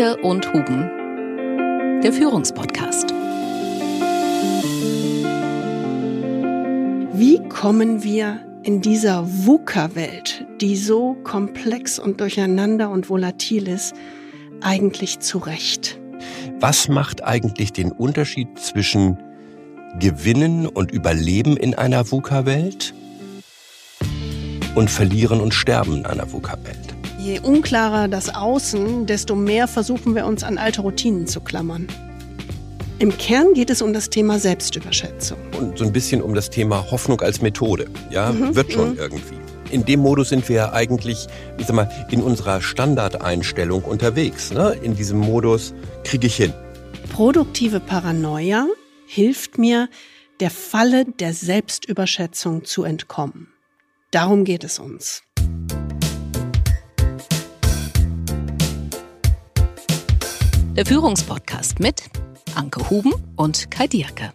Dierke und Huben, der Führungspodcast. Wie kommen wir in dieser VUCA-Welt, die so komplex und durcheinander und volatil ist, eigentlich zurecht? Was macht eigentlich den Unterschied zwischen Gewinnen und Überleben in einer VUCA-Welt und Verlieren und Sterben in einer VUCA-Welt? Je unklarer das Außen, desto mehr versuchen wir uns an alte Routinen zu klammern. Im Kern geht es um das Thema Selbstüberschätzung. Und so ein bisschen um das Thema Hoffnung als Methode. Ja, mhm. wird schon mhm. irgendwie. In dem Modus sind wir eigentlich, ich sag mal, in unserer Standardeinstellung unterwegs. Ne? In diesem Modus kriege ich hin. Produktive Paranoia hilft mir, der Falle der Selbstüberschätzung zu entkommen. Darum geht es uns. Der Führungspodcast mit Anke Huben und Kai Dierke.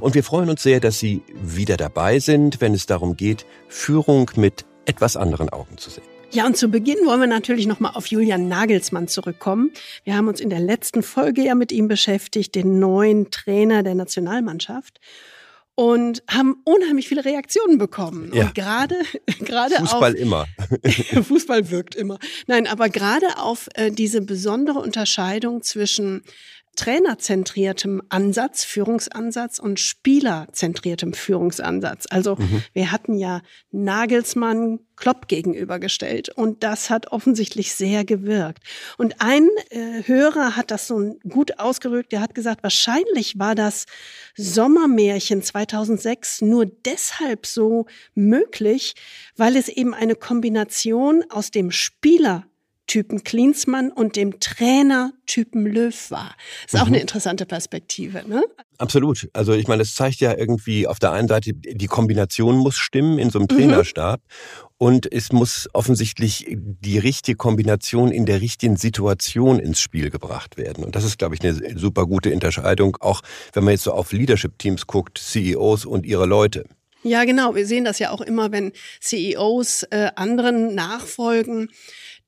Und wir freuen uns sehr, dass Sie wieder dabei sind, wenn es darum geht, Führung mit etwas anderen Augen zu sehen. Ja, und zu Beginn wollen wir natürlich nochmal auf Julian Nagelsmann zurückkommen. Wir haben uns in der letzten Folge ja mit ihm beschäftigt, den neuen Trainer der Nationalmannschaft und haben unheimlich viele Reaktionen bekommen. Ja. Und gerade gerade Fußball auf, immer. Fußball wirkt immer. Nein, aber gerade auf äh, diese besondere Unterscheidung zwischen trainerzentriertem Ansatz, Führungsansatz und spielerzentriertem Führungsansatz. Also mhm. wir hatten ja Nagelsmann Klopp gegenübergestellt und das hat offensichtlich sehr gewirkt. Und ein äh, Hörer hat das so gut ausgerückt, der hat gesagt, wahrscheinlich war das Sommermärchen 2006 nur deshalb so möglich, weil es eben eine Kombination aus dem Spieler Typen Klinsmann und dem Trainer-Typen Löw war. Ist mhm. auch eine interessante Perspektive, ne? Absolut. Also ich meine, das zeigt ja irgendwie auf der einen Seite, die Kombination muss stimmen in so einem mhm. Trainerstab. Mhm. Und es muss offensichtlich die richtige Kombination in der richtigen Situation ins Spiel gebracht werden. Und das ist, glaube ich, eine super gute Unterscheidung, auch wenn man jetzt so auf Leadership-Teams guckt, CEOs und ihre Leute. Ja, genau. Wir sehen das ja auch immer, wenn CEOs äh, anderen nachfolgen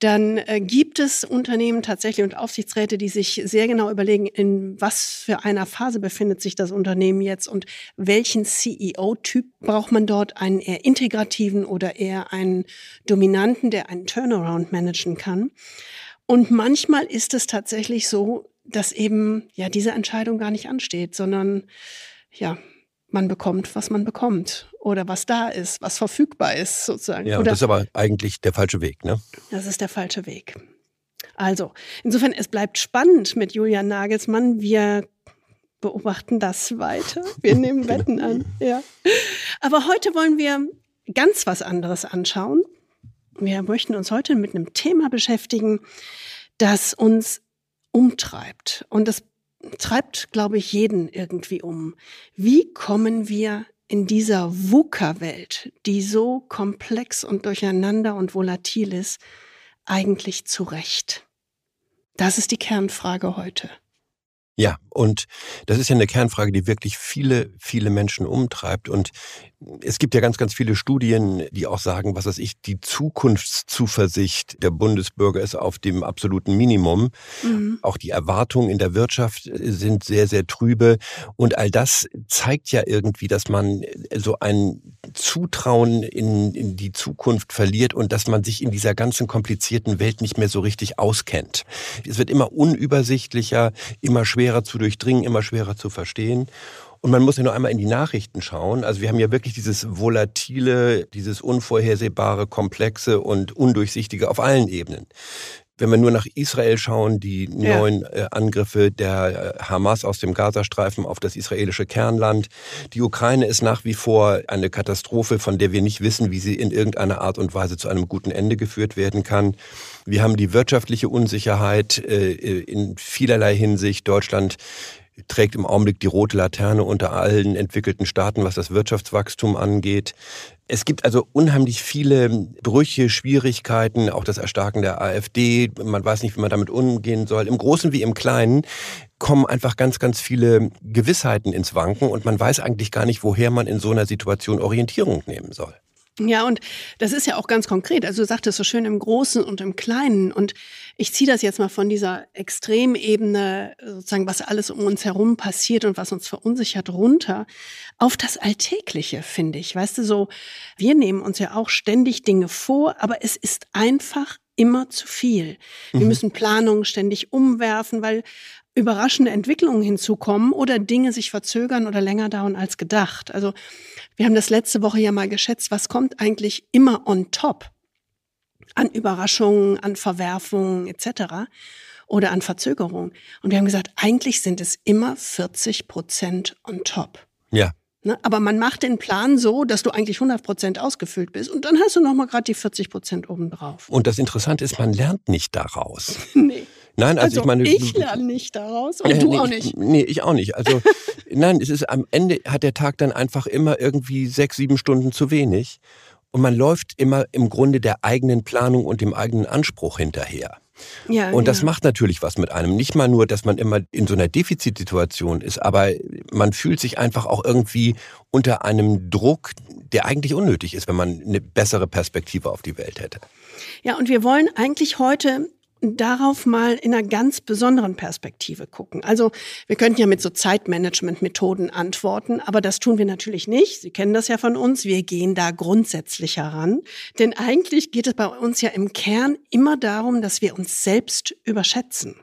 dann äh, gibt es Unternehmen tatsächlich und Aufsichtsräte, die sich sehr genau überlegen, in was für einer Phase befindet sich das Unternehmen jetzt und welchen CEO-Typ braucht man dort, einen eher integrativen oder eher einen dominanten, der einen Turnaround managen kann. Und manchmal ist es tatsächlich so, dass eben ja diese Entscheidung gar nicht ansteht, sondern ja, man bekommt, was man bekommt oder was da ist, was verfügbar ist sozusagen. Ja, oder, das ist aber eigentlich der falsche Weg, ne? Das ist der falsche Weg. Also, insofern, es bleibt spannend mit Julian Nagelsmann. Wir beobachten das weiter. Wir nehmen Wetten an, ja. Aber heute wollen wir ganz was anderes anschauen. Wir möchten uns heute mit einem Thema beschäftigen, das uns umtreibt. Und das treibt, glaube ich, jeden irgendwie um. Wie kommen wir in dieser VUCA-Welt, die so komplex und durcheinander und volatil ist, eigentlich zurecht? Das ist die Kernfrage heute. Ja, und das ist ja eine Kernfrage, die wirklich viele, viele Menschen umtreibt. Und es gibt ja ganz, ganz viele Studien, die auch sagen, was weiß ich, die Zukunftszuversicht der Bundesbürger ist auf dem absoluten Minimum. Mhm. Auch die Erwartungen in der Wirtschaft sind sehr, sehr trübe. Und all das zeigt ja irgendwie, dass man so ein Zutrauen in, in die Zukunft verliert und dass man sich in dieser ganzen komplizierten Welt nicht mehr so richtig auskennt. Es wird immer unübersichtlicher, immer schwerer zu durchdringen, immer schwerer zu verstehen. Und man muss ja nur einmal in die Nachrichten schauen. Also wir haben ja wirklich dieses volatile, dieses unvorhersehbare, komplexe und undurchsichtige auf allen Ebenen. Wenn wir nur nach Israel schauen, die ja. neuen äh, Angriffe der äh, Hamas aus dem Gazastreifen auf das israelische Kernland. Die Ukraine ist nach wie vor eine Katastrophe, von der wir nicht wissen, wie sie in irgendeiner Art und Weise zu einem guten Ende geführt werden kann. Wir haben die wirtschaftliche Unsicherheit äh, in vielerlei Hinsicht. Deutschland trägt im Augenblick die rote Laterne unter allen entwickelten Staaten, was das Wirtschaftswachstum angeht. Es gibt also unheimlich viele Brüche, Schwierigkeiten, auch das Erstarken der AfD. Man weiß nicht, wie man damit umgehen soll. Im Großen wie im Kleinen kommen einfach ganz, ganz viele Gewissheiten ins Wanken und man weiß eigentlich gar nicht, woher man in so einer Situation Orientierung nehmen soll. Ja, und das ist ja auch ganz konkret. Also du sagtest so schön im Großen und im Kleinen. Und ich ziehe das jetzt mal von dieser Extremebene, sozusagen, was alles um uns herum passiert und was uns verunsichert, runter auf das Alltägliche, finde ich. Weißt du, so, wir nehmen uns ja auch ständig Dinge vor, aber es ist einfach immer zu viel. Wir mhm. müssen Planungen ständig umwerfen, weil überraschende Entwicklungen hinzukommen oder Dinge sich verzögern oder länger dauern als gedacht. Also wir haben das letzte Woche ja mal geschätzt, was kommt eigentlich immer on top an Überraschungen, an Verwerfungen etc. oder an Verzögerungen. Und wir haben gesagt, eigentlich sind es immer 40 Prozent on top. Ja. Ne? Aber man macht den Plan so, dass du eigentlich 100 Prozent ausgefüllt bist und dann hast du noch mal gerade die 40 Prozent obendrauf. Und das Interessante ist, man lernt nicht daraus. nee. Nein, also, also ich meine, ich lerne nicht daraus und äh, du nee, auch nicht. Nee, ich auch nicht. Also nein, es ist am Ende hat der Tag dann einfach immer irgendwie sechs, sieben Stunden zu wenig und man läuft immer im Grunde der eigenen Planung und dem eigenen Anspruch hinterher. Ja, und das ja. macht natürlich was mit einem. Nicht mal nur, dass man immer in so einer Defizitsituation ist, aber man fühlt sich einfach auch irgendwie unter einem Druck, der eigentlich unnötig ist, wenn man eine bessere Perspektive auf die Welt hätte. Ja, und wir wollen eigentlich heute darauf mal in einer ganz besonderen Perspektive gucken. Also wir könnten ja mit so Zeitmanagement-Methoden antworten, aber das tun wir natürlich nicht. Sie kennen das ja von uns. Wir gehen da grundsätzlich heran. Denn eigentlich geht es bei uns ja im Kern immer darum, dass wir uns selbst überschätzen.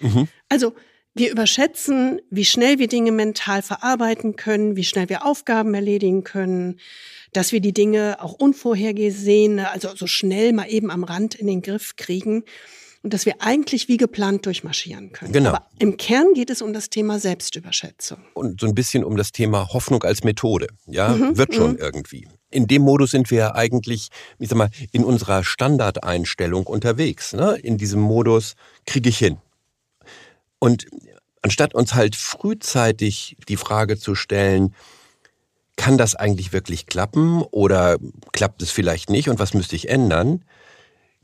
Mhm. Also wir überschätzen, wie schnell wir Dinge mental verarbeiten können, wie schnell wir Aufgaben erledigen können, dass wir die Dinge auch unvorhergesehen, also so schnell mal eben am Rand in den Griff kriegen und dass wir eigentlich wie geplant durchmarschieren können. Genau. Aber im Kern geht es um das Thema Selbstüberschätzung. Und so ein bisschen um das Thema Hoffnung als Methode. Ja, mhm, wird schon mhm. irgendwie. In dem Modus sind wir eigentlich, ich sag mal, in unserer Standardeinstellung unterwegs. Ne? In diesem Modus kriege ich hin. Und anstatt uns halt frühzeitig die Frage zu stellen, kann das eigentlich wirklich klappen oder klappt es vielleicht nicht und was müsste ich ändern,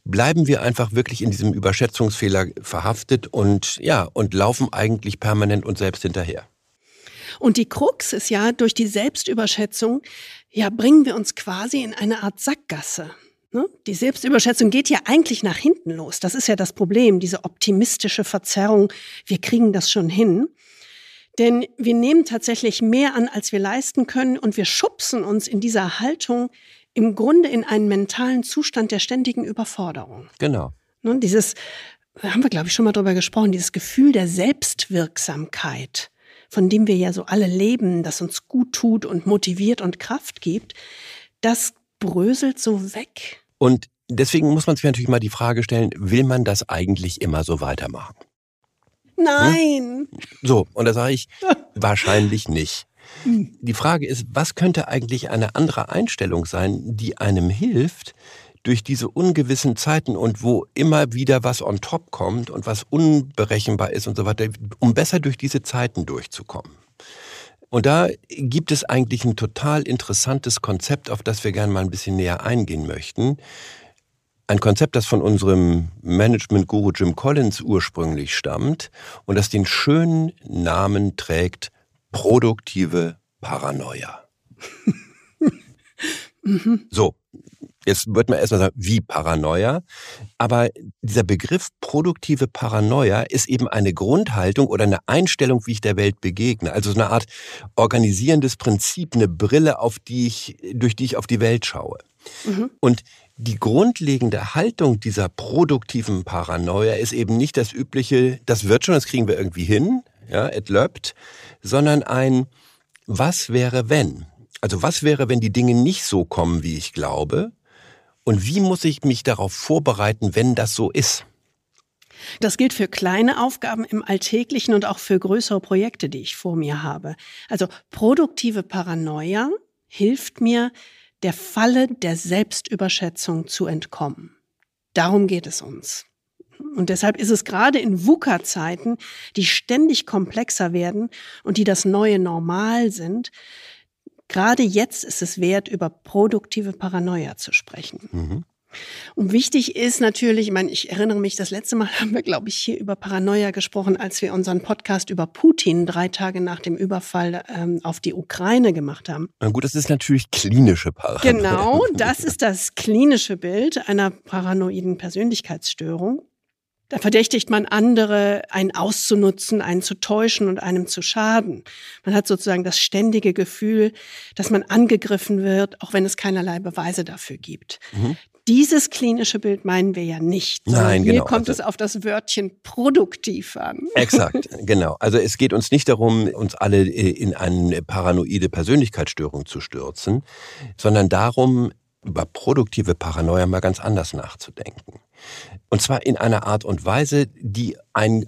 bleiben wir einfach wirklich in diesem Überschätzungsfehler verhaftet und ja, und laufen eigentlich permanent uns selbst hinterher. Und die Krux ist ja, durch die Selbstüberschätzung, ja, bringen wir uns quasi in eine Art Sackgasse. Ne? Die Selbstüberschätzung geht ja eigentlich nach hinten los. Das ist ja das Problem, diese optimistische Verzerrung. Wir kriegen das schon hin. Denn wir nehmen tatsächlich mehr an, als wir leisten können und wir schubsen uns in dieser Haltung im Grunde in einen mentalen Zustand der ständigen Überforderung. Genau. Ne, dieses, haben wir, glaube ich, schon mal drüber gesprochen, dieses Gefühl der Selbstwirksamkeit, von dem wir ja so alle leben, das uns gut tut und motiviert und Kraft gibt, das bröselt so weg. Und deswegen muss man sich natürlich mal die Frage stellen, will man das eigentlich immer so weitermachen? Nein. Hm? So, und da sage ich, wahrscheinlich nicht. Die Frage ist, was könnte eigentlich eine andere Einstellung sein, die einem hilft, durch diese ungewissen Zeiten und wo immer wieder was on top kommt und was unberechenbar ist und so weiter, um besser durch diese Zeiten durchzukommen. Und da gibt es eigentlich ein total interessantes Konzept, auf das wir gerne mal ein bisschen näher eingehen möchten. Ein Konzept, das von unserem Management-Guru Jim Collins ursprünglich stammt und das den schönen Namen trägt produktive Paranoia. mhm. So, jetzt wird man erstmal sagen, wie Paranoia. Aber dieser Begriff produktive Paranoia ist eben eine Grundhaltung oder eine Einstellung, wie ich der Welt begegne. Also so eine Art organisierendes Prinzip, eine Brille, auf die ich, durch die ich auf die Welt schaue. Mhm. Und die grundlegende Haltung dieser produktiven Paranoia ist eben nicht das übliche, das wird schon, das kriegen wir irgendwie hin, ja, et löbt, sondern ein Was wäre wenn? Also was wäre, wenn die Dinge nicht so kommen, wie ich glaube? Und wie muss ich mich darauf vorbereiten, wenn das so ist? Das gilt für kleine Aufgaben im Alltäglichen und auch für größere Projekte, die ich vor mir habe. Also produktive Paranoia hilft mir, der Falle der Selbstüberschätzung zu entkommen. Darum geht es uns. Und deshalb ist es gerade in VUCA-Zeiten, die ständig komplexer werden und die das neue Normal sind, gerade jetzt ist es wert, über produktive Paranoia zu sprechen. Mhm. Und wichtig ist natürlich, ich meine, ich erinnere mich, das letzte Mal haben wir, glaube ich, hier über Paranoia gesprochen, als wir unseren Podcast über Putin drei Tage nach dem Überfall ähm, auf die Ukraine gemacht haben. Na gut, das ist natürlich klinische Paranoia. Genau, das ist das klinische Bild einer paranoiden Persönlichkeitsstörung. Da verdächtigt man andere, einen auszunutzen, einen zu täuschen und einem zu schaden. Man hat sozusagen das ständige Gefühl, dass man angegriffen wird, auch wenn es keinerlei Beweise dafür gibt. Mhm. Dieses klinische Bild meinen wir ja nicht. Nein, hier genau. kommt also, es auf das Wörtchen produktiv an. Exakt, genau. Also es geht uns nicht darum, uns alle äh, in eine paranoide Persönlichkeitsstörung zu stürzen, sondern darum, über produktive Paranoia mal ganz anders nachzudenken. Und zwar in einer Art und Weise, die ein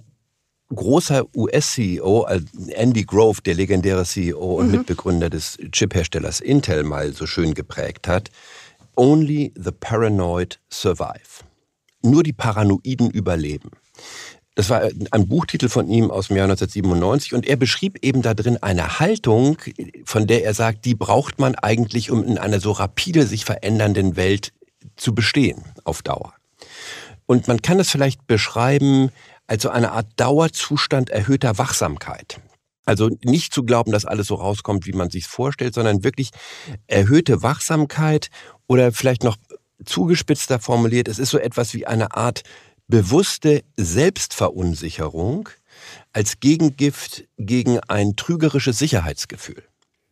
großer US-CEO, Andy Grove, der legendäre CEO und mhm. Mitbegründer des Chipherstellers Intel, mal so schön geprägt hat. Only the paranoid survive. Nur die Paranoiden überleben. Das war ein Buchtitel von ihm aus dem Jahr 1997 und er beschrieb eben da drin eine Haltung, von der er sagt, die braucht man eigentlich, um in einer so rapide sich verändernden Welt zu bestehen auf Dauer. Und man kann es vielleicht beschreiben als so eine Art Dauerzustand erhöhter Wachsamkeit. Also nicht zu glauben, dass alles so rauskommt, wie man sich vorstellt, sondern wirklich erhöhte Wachsamkeit oder vielleicht noch zugespitzter formuliert, es ist so etwas wie eine Art bewusste Selbstverunsicherung als Gegengift gegen ein trügerisches Sicherheitsgefühl.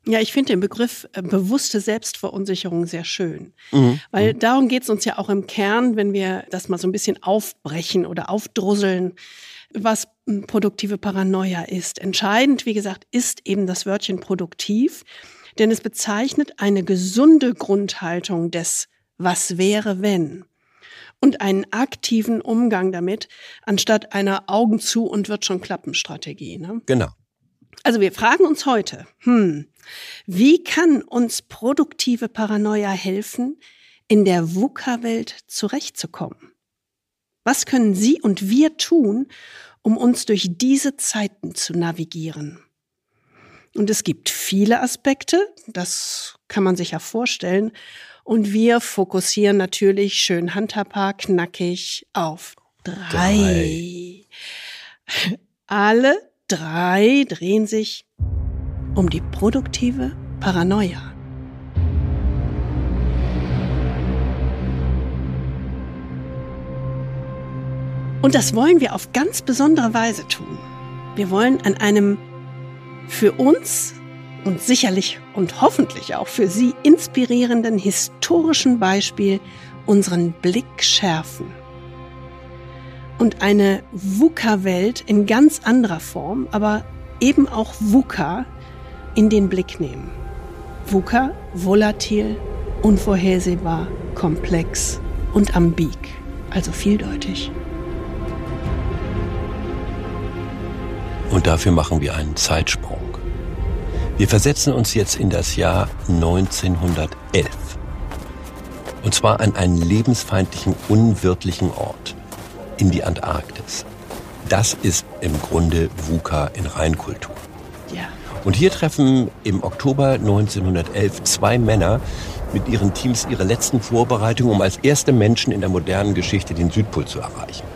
Ja, ich finde den Begriff äh, bewusste Selbstverunsicherung sehr schön, mhm. weil mhm. darum geht es uns ja auch im Kern, wenn wir das mal so ein bisschen aufbrechen oder aufdrusseln, was hm, produktive Paranoia ist. Entscheidend, wie gesagt, ist eben das Wörtchen produktiv, denn es bezeichnet eine gesunde Grundhaltung des Was wäre wenn und einen aktiven Umgang damit, anstatt einer Augen zu und wird schon klappen Strategie. Ne? Genau. Also wir fragen uns heute, hm, wie kann uns produktive Paranoia helfen, in der VUCA-Welt zurechtzukommen? Was können Sie und wir tun, um uns durch diese Zeiten zu navigieren? Und es gibt viele Aspekte, das kann man sich ja vorstellen. Und wir fokussieren natürlich schön handhabbar, knackig auf drei. drei. Alle drei drehen sich um die produktive Paranoia. Und das wollen wir auf ganz besondere Weise tun. Wir wollen an einem für uns und sicherlich und hoffentlich auch für Sie inspirierenden historischen Beispiel unseren Blick schärfen und eine VUCA-Welt in ganz anderer Form, aber eben auch VUCA in den Blick nehmen. VUCA, volatil, unvorhersehbar, komplex und ambig, also vieldeutig. Und dafür machen wir einen Zeitsprung. Wir versetzen uns jetzt in das Jahr 1911. Und zwar an einen lebensfeindlichen, unwirtlichen Ort, in die Antarktis. Das ist im Grunde VUCA in Reinkultur. Ja. Und hier treffen im Oktober 1911 zwei Männer mit ihren Teams ihre letzten Vorbereitungen, um als erste Menschen in der modernen Geschichte den Südpol zu erreichen.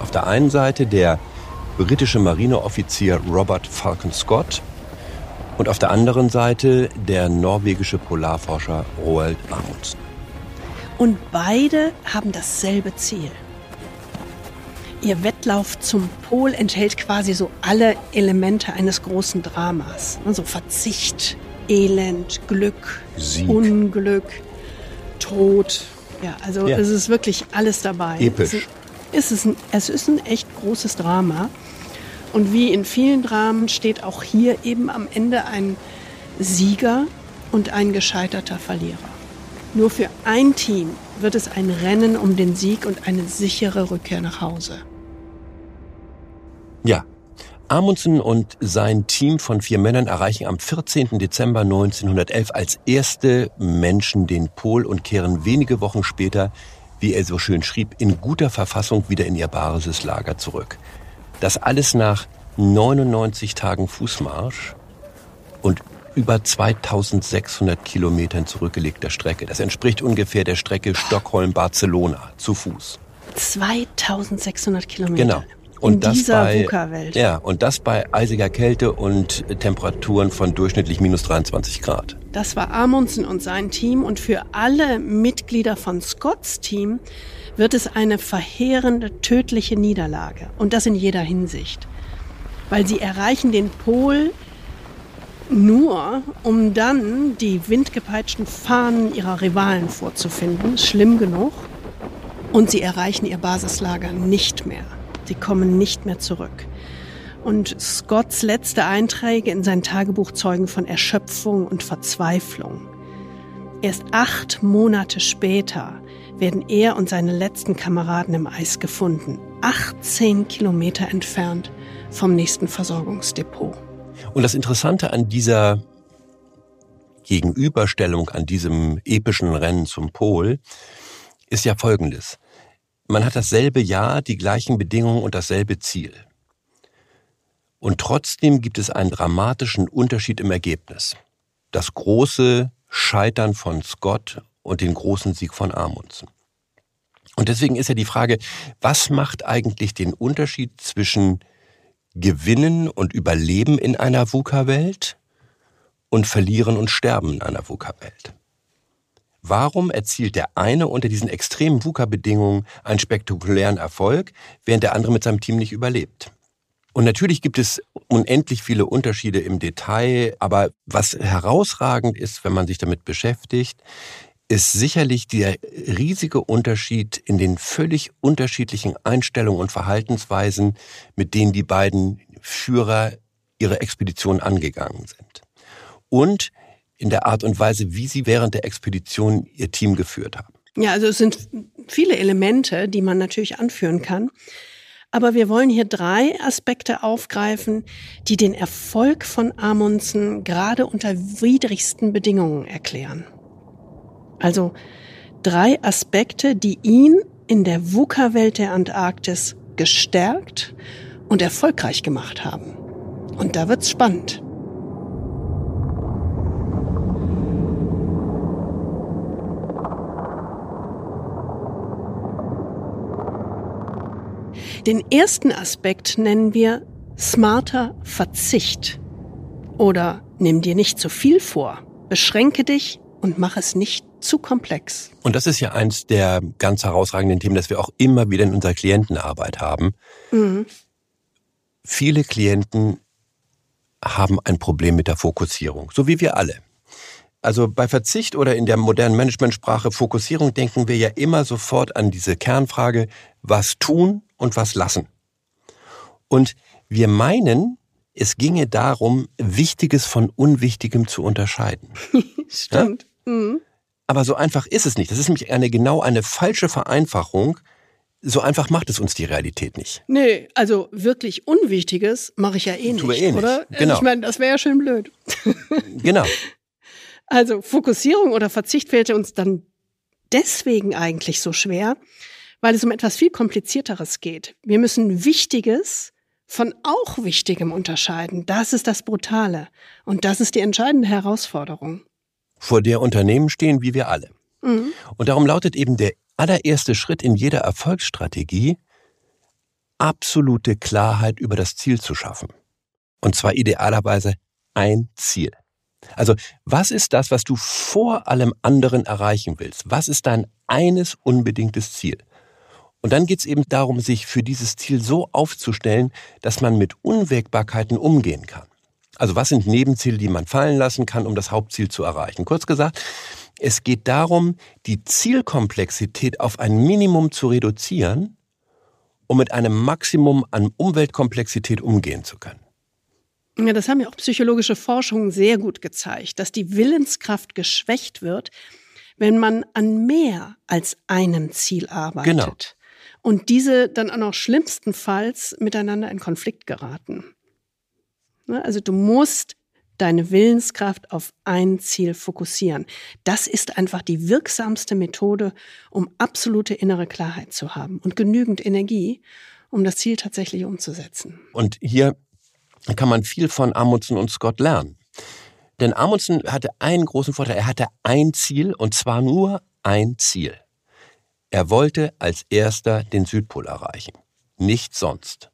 Auf der einen Seite der britische Marineoffizier Robert Falcon Scott und auf der anderen Seite der norwegische Polarforscher Roald Amundsen. Und beide haben dasselbe Ziel. Ihr Wettlauf zum Pol enthält quasi so alle Elemente eines großen Dramas. Also Verzicht, Elend, Glück, Sieg. Unglück, Tod. Ja, also ja. es ist wirklich alles dabei. Episch. Es ist, ein, es ist ein echt großes Drama. Und wie in vielen Dramen steht auch hier eben am Ende ein Sieger und ein gescheiterter Verlierer. Nur für ein Team wird es ein Rennen um den Sieg und eine sichere Rückkehr nach Hause. Ja, Amundsen und sein Team von vier Männern erreichen am 14. Dezember 1911 als erste Menschen den Pol und kehren wenige Wochen später, wie er so schön schrieb, in guter Verfassung wieder in ihr Basislager zurück. Das alles nach 99 Tagen Fußmarsch und über 2600 Kilometern zurückgelegter Strecke. Das entspricht ungefähr der Strecke Stockholm-Barcelona zu Fuß. 2600 Kilometer. Genau. Und in dieser VUCA-Welt. Ja, und das bei eisiger Kälte und Temperaturen von durchschnittlich minus 23 Grad. Das war Amundsen und sein Team. Und für alle Mitglieder von Scotts Team wird es eine verheerende, tödliche Niederlage. Und das in jeder Hinsicht. Weil sie erreichen den Pol nur, um dann die windgepeitschten Fahnen ihrer Rivalen vorzufinden. Schlimm genug. Und sie erreichen ihr Basislager nicht mehr. Sie kommen nicht mehr zurück. Und Scotts letzte Einträge in sein Tagebuch zeugen von Erschöpfung und Verzweiflung. Erst acht Monate später werden er und seine letzten Kameraden im Eis gefunden, 18 Kilometer entfernt vom nächsten Versorgungsdepot. Und das Interessante an dieser Gegenüberstellung, an diesem epischen Rennen zum Pol, ist ja folgendes. Man hat dasselbe Jahr, die gleichen Bedingungen und dasselbe Ziel. Und trotzdem gibt es einen dramatischen Unterschied im Ergebnis. Das große Scheitern von Scott und den großen Sieg von Amundsen. Und deswegen ist ja die Frage, was macht eigentlich den Unterschied zwischen Gewinnen und Überleben in einer VUCA-Welt und Verlieren und Sterben in einer VUCA-Welt? Warum erzielt der eine unter diesen extremen VUCA-Bedingungen einen spektakulären Erfolg, während der andere mit seinem Team nicht überlebt? Und natürlich gibt es unendlich viele Unterschiede im Detail, aber was herausragend ist, wenn man sich damit beschäftigt, ist sicherlich der riesige Unterschied in den völlig unterschiedlichen Einstellungen und Verhaltensweisen, mit denen die beiden Führer ihre Expedition angegangen sind. Und in der Art und Weise, wie sie während der Expedition ihr Team geführt haben. Ja, also es sind viele Elemente, die man natürlich anführen kann. Aber wir wollen hier drei Aspekte aufgreifen, die den Erfolg von Amundsen gerade unter widrigsten Bedingungen erklären. Also drei Aspekte, die ihn in der VUCA-Welt der Antarktis gestärkt und erfolgreich gemacht haben. Und da wird's spannend. Den ersten Aspekt nennen wir smarter Verzicht. Oder nimm dir nicht zu viel vor. Beschränke dich und mach es nicht zu komplex. Und das ist ja eins der ganz herausragenden Themen, das wir auch immer wieder in unserer Klientenarbeit haben. Mhm. Viele Klienten haben ein Problem mit der Fokussierung, so wie wir alle. Also bei Verzicht oder in der modernen Managementsprache Fokussierung denken wir ja immer sofort an diese Kernfrage, was tun und was lassen. Und wir meinen, es ginge darum, Wichtiges von Unwichtigem zu unterscheiden. Stimmt. Ja? Mhm. Aber so einfach ist es nicht. Das ist nämlich eine genau eine falsche Vereinfachung. So einfach macht es uns die Realität nicht. Nee, also wirklich Unwichtiges mache ich ja eh nicht, eh nicht. oder? Genau. Ich meine, das wäre ja schön blöd. genau. Also Fokussierung oder Verzicht fällt uns dann deswegen eigentlich so schwer, weil es um etwas viel komplizierteres geht. Wir müssen Wichtiges von auch Wichtigem unterscheiden. Das ist das Brutale. Und das ist die entscheidende Herausforderung. Vor der Unternehmen stehen wie wir alle. Mhm. Und darum lautet eben der allererste Schritt in jeder Erfolgsstrategie, absolute Klarheit über das Ziel zu schaffen. Und zwar idealerweise ein Ziel. Also, was ist das, was du vor allem anderen erreichen willst? Was ist dein eines unbedingtes Ziel? Und dann geht es eben darum, sich für dieses Ziel so aufzustellen, dass man mit Unwägbarkeiten umgehen kann. Also was sind Nebenziele, die man fallen lassen kann, um das Hauptziel zu erreichen? Kurz gesagt, es geht darum, die Zielkomplexität auf ein Minimum zu reduzieren, um mit einem Maximum an Umweltkomplexität umgehen zu können. Ja, das haben ja auch psychologische Forschungen sehr gut gezeigt, dass die Willenskraft geschwächt wird, wenn man an mehr als einem Ziel arbeitet. Genau und diese dann auch noch schlimmstenfalls miteinander in Konflikt geraten. Ne, also du musst deine Willenskraft auf ein Ziel fokussieren. Das ist einfach die wirksamste Methode, um absolute innere Klarheit zu haben und genügend Energie, um das Ziel tatsächlich umzusetzen. Und hier kann man viel von Amundsen und Scott lernen. Denn Amundsen hatte einen großen Vorteil. Er hatte ein Ziel und zwar nur ein Ziel. Er wollte als erster den Südpol erreichen. Nichts sonst.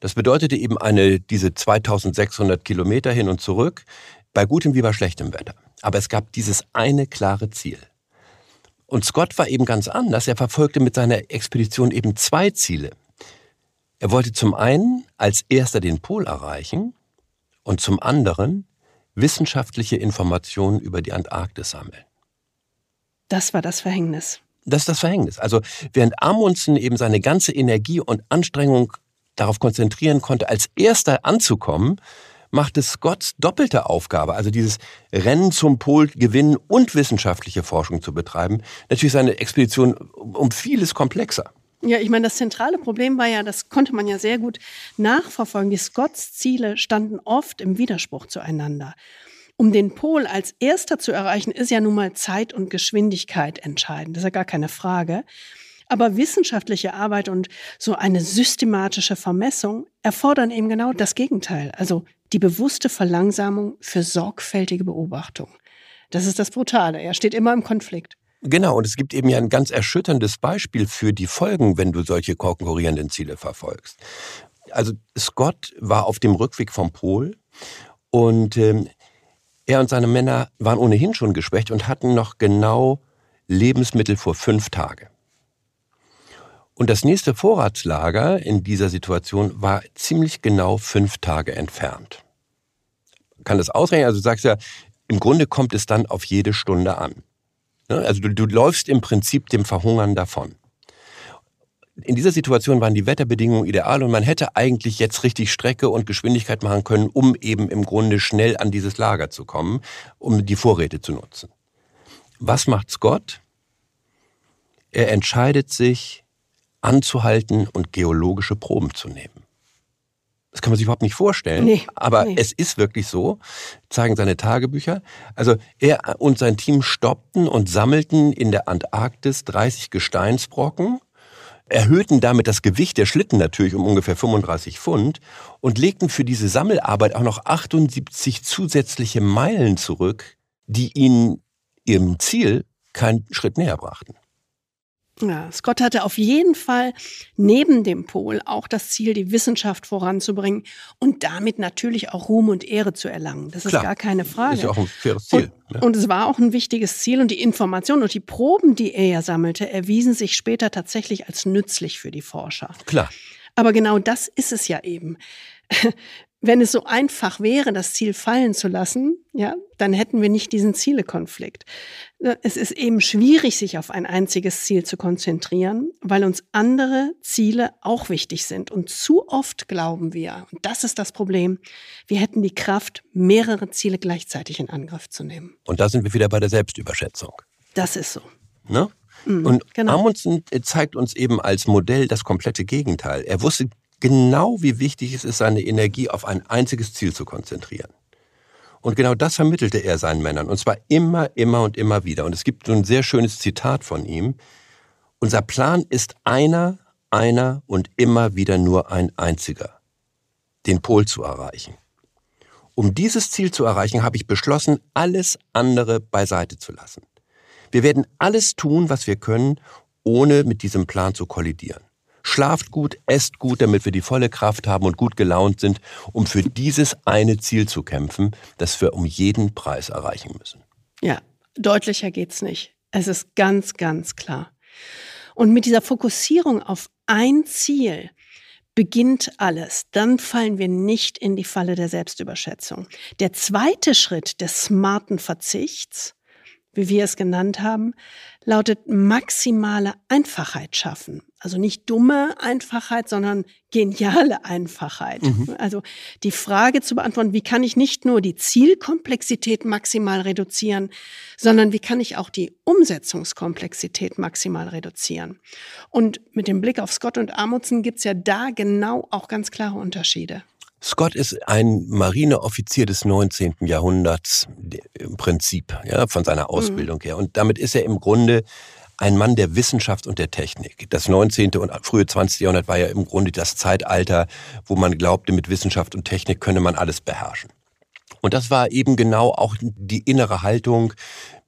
Das bedeutete eben eine, diese 2600 Kilometer hin und zurück, bei gutem wie bei schlechtem Wetter. Aber es gab dieses eine klare Ziel. Und Scott war eben ganz anders. Er verfolgte mit seiner Expedition eben zwei Ziele. Er wollte zum einen als erster den Pol erreichen und zum anderen wissenschaftliche Informationen über die Antarktis sammeln. Das war das Verhängnis. Das ist das Verhängnis. Also während Amundsen eben seine ganze Energie und Anstrengung darauf konzentrieren konnte, als erster anzukommen, macht es Scotts doppelte Aufgabe, also dieses Rennen zum Pol gewinnen und wissenschaftliche Forschung zu betreiben, natürlich seine Expedition um vieles komplexer. Ja, ich meine, das zentrale Problem war ja, das konnte man ja sehr gut nachverfolgen. Die Scotts Ziele standen oft im Widerspruch zueinander. Um den Pol als erster zu erreichen, ist ja nun mal Zeit und Geschwindigkeit entscheidend. Das ist ja gar keine Frage. Aber wissenschaftliche Arbeit und so eine systematische Vermessung erfordern eben genau das Gegenteil. Also die bewusste Verlangsamung für sorgfältige Beobachtung. Das ist das Brutale. Er steht immer im Konflikt. Genau, und es gibt eben ja ein ganz erschütterndes Beispiel für die Folgen, wenn du solche konkurrierenden Ziele verfolgst. Also Scott war auf dem Rückweg vom Pol und ähm, er und seine Männer waren ohnehin schon geschwächt und hatten noch genau Lebensmittel vor fünf Tage. Und das nächste Vorratslager in dieser Situation war ziemlich genau fünf Tage entfernt. Kann das ausrechnen? Also du sagst ja, im Grunde kommt es dann auf jede Stunde an. Ne? Also du, du läufst im Prinzip dem Verhungern davon. In dieser Situation waren die Wetterbedingungen ideal und man hätte eigentlich jetzt richtig Strecke und Geschwindigkeit machen können, um eben im Grunde schnell an dieses Lager zu kommen, um die Vorräte zu nutzen. Was macht Scott? Er entscheidet sich, anzuhalten und geologische Proben zu nehmen. Das kann man sich überhaupt nicht vorstellen. Nee, aber nee. es ist wirklich so, zeigen seine Tagebücher. Also er und sein Team stoppten und sammelten in der Antarktis 30 Gesteinsbrocken, erhöhten damit das Gewicht der Schlitten natürlich um ungefähr 35 Pfund und legten für diese Sammelarbeit auch noch 78 zusätzliche Meilen zurück, die ihnen ihrem Ziel keinen Schritt näher brachten. Ja, Scott hatte auf jeden Fall neben dem Pol auch das Ziel, die Wissenschaft voranzubringen und damit natürlich auch Ruhm und Ehre zu erlangen. Das Klar, ist gar keine Frage. Ist ja auch ein faires Ziel. Und, ne? und es war auch ein wichtiges Ziel und die Informationen und die Proben, die er ja sammelte, erwiesen sich später tatsächlich als nützlich für die Forscher. Klar. Aber genau das ist es ja eben wenn es so einfach wäre, das Ziel fallen zu lassen, ja, dann hätten wir nicht diesen Zielekonflikt. Es ist eben schwierig, sich auf ein einziges Ziel zu konzentrieren, weil uns andere Ziele auch wichtig sind. Und zu oft glauben wir, und das ist das Problem, wir hätten die Kraft, mehrere Ziele gleichzeitig in Angriff zu nehmen. Und da sind wir wieder bei der Selbstüberschätzung. Das ist so. Ne? Mhm, und genau. Amundsen zeigt uns eben als Modell das komplette Gegenteil. Er wusste genau wie wichtig es ist, seine Energie auf ein einziges Ziel zu konzentrieren. Und genau das vermittelte er seinen Männern. Und zwar immer, immer und immer wieder. Und es gibt so ein sehr schönes Zitat von ihm. Unser Plan ist einer, einer und immer wieder nur ein einziger. Den Pol zu erreichen. Um dieses Ziel zu erreichen, habe ich beschlossen, alles andere beiseite zu lassen. Wir werden alles tun, was wir können, ohne mit diesem Plan zu kollidieren. Schlaft gut, esst gut, damit wir die volle Kraft haben und gut gelaunt sind, um für dieses eine Ziel zu kämpfen, das wir um jeden Preis erreichen müssen. Ja, deutlicher geht's nicht. Es ist ganz, ganz klar. Und mit dieser Fokussierung auf ein Ziel beginnt alles. Dann fallen wir nicht in die Falle der Selbstüberschätzung. Der zweite Schritt des smarten Verzichts, wie wir es genannt haben, lautet maximale Einfachheit schaffen. Also nicht dumme Einfachheit, sondern geniale Einfachheit. Mhm. Also die Frage zu beantworten, wie kann ich nicht nur die Zielkomplexität maximal reduzieren, sondern wie kann ich auch die Umsetzungskomplexität maximal reduzieren? Und mit dem Blick auf Scott und Amundsen gibt's ja da genau auch ganz klare Unterschiede. Scott ist ein Marineoffizier des 19. Jahrhunderts im Prinzip, ja, von seiner Ausbildung mhm. her. Und damit ist er im Grunde ein Mann der Wissenschaft und der Technik. Das 19. und frühe 20. Jahrhundert war ja im Grunde das Zeitalter, wo man glaubte, mit Wissenschaft und Technik könne man alles beherrschen. Und das war eben genau auch die innere Haltung,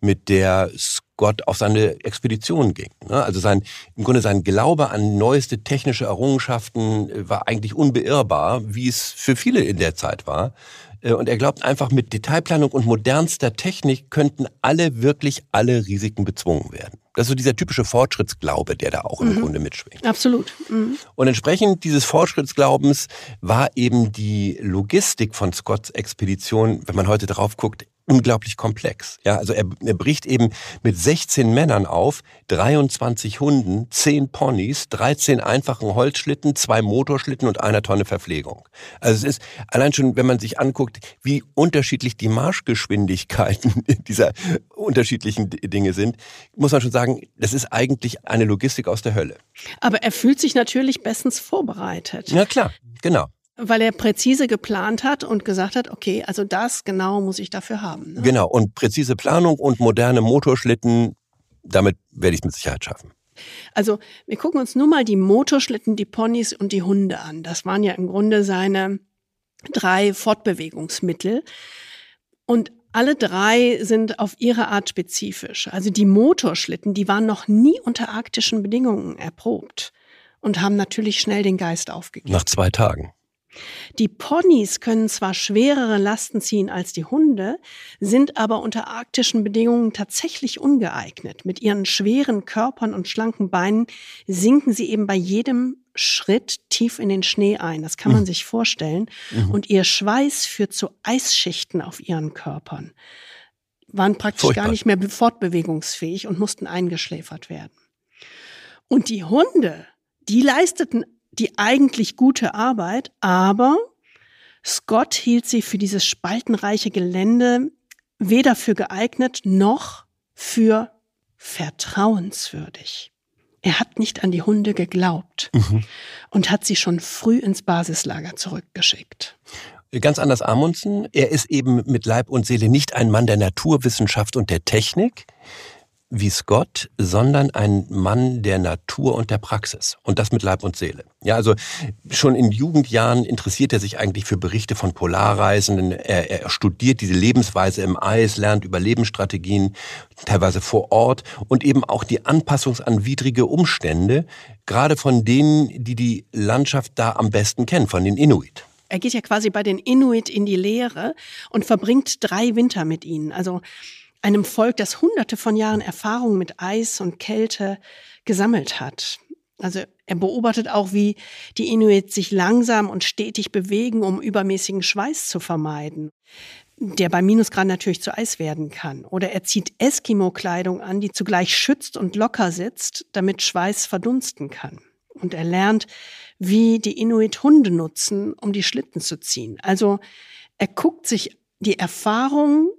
mit der Scott auf seine Expedition ging. Ne? Also sein, im Grunde sein Glaube an neueste technische Errungenschaften äh, war eigentlich unbeirrbar, wie es für viele in der Zeit war. Äh, und er glaubt einfach, mit Detailplanung und modernster Technik könnten alle, wirklich alle Risiken bezwungen werden. Das ist so dieser typische Fortschrittsglaube, der da auch im mhm. Grunde mitschwingt. Absolut. Mhm. Und entsprechend dieses Fortschrittsglaubens war eben die Logistik von Scotts Expedition, wenn man heute drauf guckt, unglaublich komplex. Ja, also er, er bricht eben mit 16 Männern auf, 23 Hunden, 10 Ponys, 13 einfachen Holzschlitten, zwei Motorschlitten und einer Tonne Verpflegung. Also es ist allein schon, wenn man sich anguckt, wie unterschiedlich die Marschgeschwindigkeiten dieser unterschiedlichen Dinge sind, muss man schon sagen, das ist eigentlich eine Logistik aus der Hölle. Aber er fühlt sich natürlich bestens vorbereitet. Ja klar, genau. Weil er präzise geplant hat und gesagt hat, okay, also das genau muss ich dafür haben. Ne? Genau, und präzise Planung und moderne Motorschlitten, damit werde ich es mit Sicherheit schaffen. Also wir gucken uns nur mal die Motorschlitten, die Ponys und die Hunde an. Das waren ja im Grunde seine drei Fortbewegungsmittel. Und alle drei sind auf ihre Art spezifisch. Also die Motorschlitten, die waren noch nie unter arktischen Bedingungen erprobt und haben natürlich schnell den Geist aufgegeben. Nach zwei Tagen. Die Ponys können zwar schwerere Lasten ziehen als die Hunde, sind aber unter arktischen Bedingungen tatsächlich ungeeignet. Mit ihren schweren Körpern und schlanken Beinen sinken sie eben bei jedem Schritt tief in den Schnee ein. Das kann man mhm. sich vorstellen. Mhm. Und ihr Schweiß führt zu Eisschichten auf ihren Körpern. Waren praktisch Furchtbar. gar nicht mehr fortbewegungsfähig und mussten eingeschläfert werden. Und die Hunde, die leisteten die eigentlich gute Arbeit, aber Scott hielt sie für dieses spaltenreiche Gelände weder für geeignet noch für vertrauenswürdig. Er hat nicht an die Hunde geglaubt mhm. und hat sie schon früh ins Basislager zurückgeschickt. Ganz anders Amundsen. Er ist eben mit Leib und Seele nicht ein Mann der Naturwissenschaft und der Technik, wie Scott, sondern ein Mann der Natur und der Praxis. Und das mit Leib und Seele. Ja, also schon in Jugendjahren interessiert er sich eigentlich für Berichte von Polarreisenden. Er, er studiert diese Lebensweise im Eis, lernt Überlebensstrategien, teilweise vor Ort und eben auch die Anpassungs an widrige Umstände, gerade von denen, die die Landschaft da am besten kennen, von den Inuit. Er geht ja quasi bei den Inuit in die Lehre und verbringt drei Winter mit ihnen. Also einem Volk, das hunderte von Jahren Erfahrung mit Eis und Kälte gesammelt hat. Also er beobachtet auch, wie die Inuit sich langsam und stetig bewegen, um übermäßigen Schweiß zu vermeiden, der bei Minusgrad natürlich zu Eis werden kann. Oder er zieht Eskimo-Kleidung an, die zugleich schützt und locker sitzt, damit Schweiß verdunsten kann. Und er lernt, wie die Inuit Hunde nutzen, um die Schlitten zu ziehen. Also er guckt sich die Erfahrung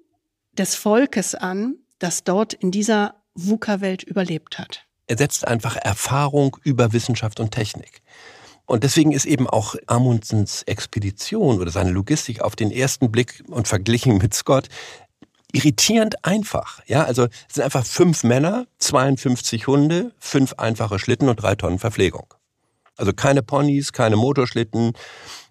des Volkes an, das dort in dieser VUCA-Welt überlebt hat. Er setzt einfach Erfahrung über Wissenschaft und Technik. Und deswegen ist eben auch Amundsens Expedition oder seine Logistik auf den ersten Blick und verglichen mit Scott irritierend einfach. Ja, also es sind einfach fünf Männer, 52 Hunde, fünf einfache Schlitten und drei Tonnen Verpflegung. Also keine Ponys, keine Motorschlitten,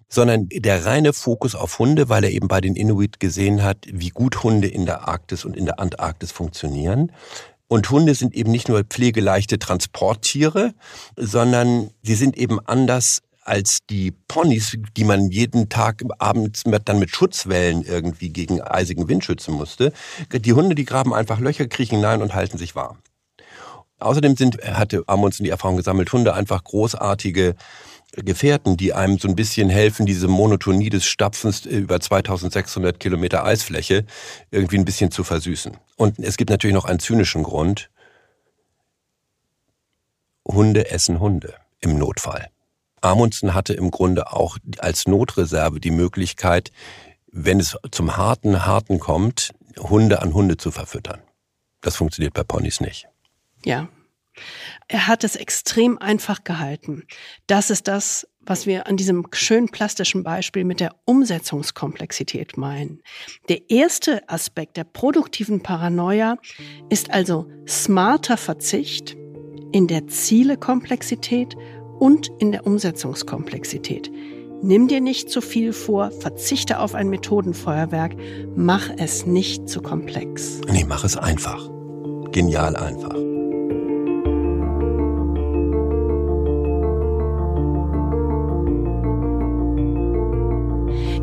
sondern der reine Fokus auf Hunde, weil er eben bei den Inuit gesehen hat, wie gut Hunde in der Arktis und in der Antarktis funktionieren. Und Hunde sind eben nicht nur pflegeleichte Transporttiere, sondern sie sind eben anders als die Ponys, die man jeden Tag abends dann mit Schutzwellen irgendwie gegen eisigen Wind schützen musste. Die Hunde, die graben einfach Löcher, kriechen hinein und halten sich warm. Außerdem sind, hatte Amundsen die Erfahrung gesammelt, Hunde einfach großartige Gefährten, die einem so ein bisschen helfen, diese Monotonie des Stapfens äh, über 2600 Kilometer Eisfläche irgendwie ein bisschen zu versüßen. Und es gibt natürlich noch einen zynischen Grund. Hunde essen Hunde im Notfall. Amundsen hatte im Grunde auch als Notreserve die Möglichkeit, wenn es zum harten Harten kommt, Hunde an Hunde zu verfüttern. Das funktioniert bei Ponys nicht. Ja, er hat es extrem einfach gehalten. Das ist das, was wir an diesem schönen plastischen Beispiel mit der Umsetzungskomplexität meinen. Der erste Aspekt der produktiven Paranoia ist also smarter Verzicht in der Zielekomplexität und in der Umsetzungskomplexität. Nimm dir nicht zu viel vor, verzichte auf ein Methodenfeuerwerk, mach es nicht zu komplex. Nee, mach es einfach. Genial einfach.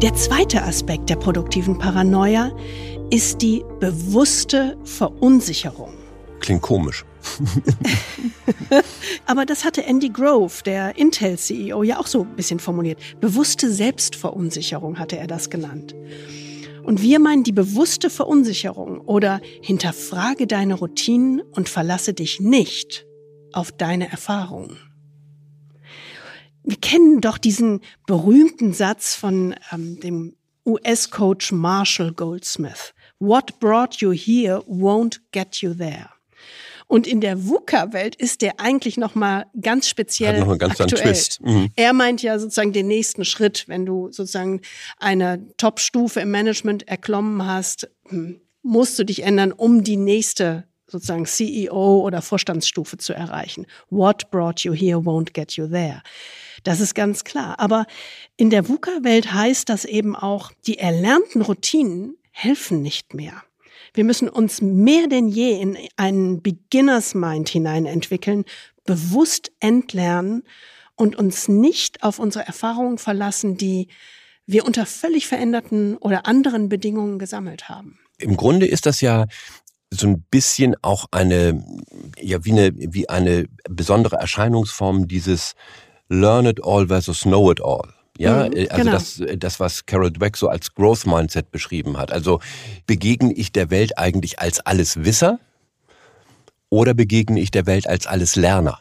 Der zweite Aspekt der produktiven Paranoia ist die bewusste Verunsicherung. Klingt komisch. Aber das hatte Andy Grove, der Intel-CEO, ja auch so ein bisschen formuliert. Bewusste Selbstverunsicherung hatte er das genannt. Und wir meinen die bewusste Verunsicherung oder hinterfrage deine Routinen und verlasse dich nicht auf deine Erfahrungen. Wir kennen doch diesen berühmten Satz von ähm, dem US-Coach Marshall Goldsmith. What brought you here won't get you there. Und in der VUCA-Welt ist der eigentlich noch mal ganz speziell Hat noch einen ganz aktuell. Twist. Mhm. Er meint ja sozusagen den nächsten Schritt, wenn du sozusagen eine Top-Stufe im Management erklommen hast, hm, musst du dich ändern, um die nächste sozusagen CEO oder Vorstandsstufe zu erreichen. What brought you here won't get you there. Das ist ganz klar. Aber in der VUCA-Welt heißt das eben auch, die erlernten Routinen helfen nicht mehr. Wir müssen uns mehr denn je in einen Beginners Mind hinein entwickeln, bewusst entlernen und uns nicht auf unsere Erfahrungen verlassen, die wir unter völlig veränderten oder anderen Bedingungen gesammelt haben. Im Grunde ist das ja so ein bisschen auch eine, ja, wie eine, wie eine besondere Erscheinungsform dieses Learn it all versus know it all. Ja, Mhm, äh, also genau. das, das, was Carol Dweck so als Growth Mindset beschrieben hat. Also begegne ich der Welt eigentlich als Alleswisser oder begegne ich der Welt als Alleslerner?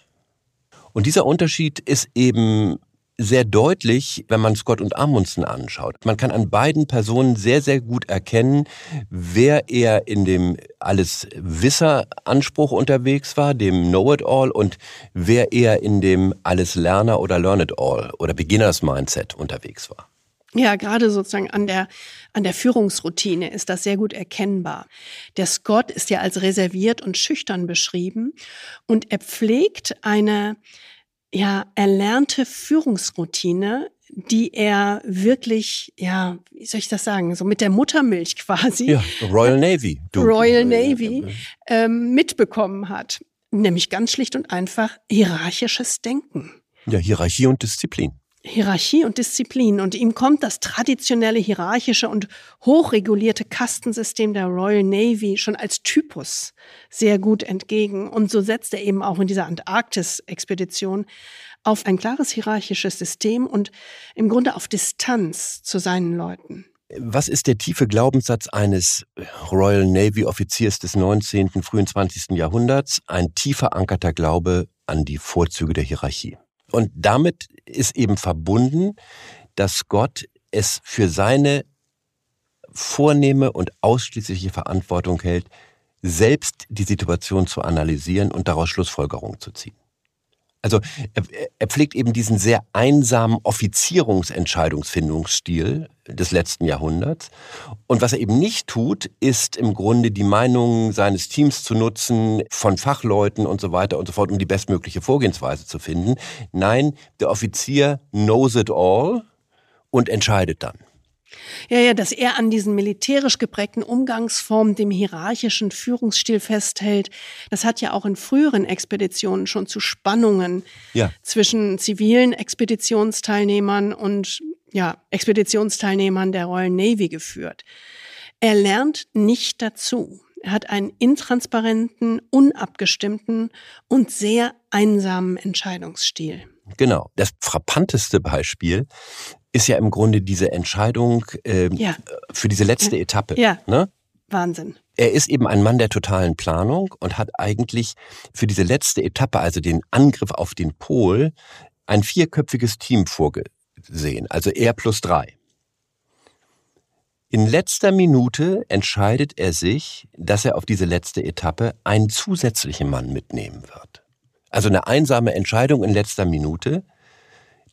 Und dieser Unterschied ist eben sehr deutlich, wenn man Scott und Amundsen anschaut. Man kann an beiden Personen sehr, sehr gut erkennen, wer eher in dem Alles-Wisser-Anspruch unterwegs war, dem Know-it-all, und wer eher in dem Alles-Lerner- oder Learn-it-all oder Beginners-Mindset unterwegs war. Ja, gerade sozusagen an der, an der Führungsroutine ist das sehr gut erkennbar. Der Scott ist ja als reserviert und schüchtern beschrieben und er pflegt eine, ja, erlernte Führungsroutine, die er wirklich, ja, wie soll ich das sagen, so mit der Muttermilch quasi, Ja, Royal Navy. Du. Royal Navy, ähm, mitbekommen hat. Nämlich ganz schlicht und einfach hierarchisches Denken. Ja, Hierarchie und Disziplin. Hierarchie und Disziplin. Und ihm kommt das traditionelle hierarchische und hochregulierte Kastensystem der Royal Navy schon als Typus sehr gut entgegen. Und so setzt er eben auch in dieser Antarktis-Expedition auf ein klares hierarchisches System und im Grunde auf Distanz zu seinen Leuten. Was ist der tiefe Glaubenssatz eines Royal Navy Offiziers des 19., frühen 20. Jahrhunderts? Ein tief verankerter Glaube an die Vorzüge der Hierarchie. Und damit ist eben verbunden, dass Gott es für seine vornehme und ausschließliche Verantwortung hält, selbst die Situation zu analysieren und daraus Schlussfolgerungen zu ziehen. Also er, er pflegt eben diesen sehr einsamen Offizierungsentscheidungsfindungsstil des letzten Jahrhunderts. Und was er eben nicht tut, ist im Grunde die Meinungen seines Teams zu nutzen, von Fachleuten und so weiter und so fort, um die bestmögliche Vorgehensweise zu finden. Nein, der Offizier knows it all und entscheidet dann. Ja, ja, dass er an diesen militärisch geprägten Umgangsformen, dem hierarchischen Führungsstil festhält, das hat ja auch in früheren Expeditionen schon zu Spannungen Ja. zwischen zivilen Expeditionsteilnehmern und ja, Expeditionsteilnehmern der Royal Navy geführt. Er lernt nicht dazu. Er hat einen intransparenten, unabgestimmten und sehr einsamen Entscheidungsstil. Genau. Das frappanteste Beispiel ist ja im Grunde diese Entscheidung ähm, Ja. für diese letzte Etappe. Ja. Ne? Wahnsinn. Er ist eben ein Mann der totalen Planung und hat eigentlich für diese letzte Etappe, also den Angriff auf den Pol, ein vierköpfiges Team vorgesehen, also er plus drei. In letzter Minute entscheidet er sich, dass er auf diese letzte Etappe einen zusätzlichen Mann mitnehmen wird. Also eine einsame Entscheidung in letzter Minute,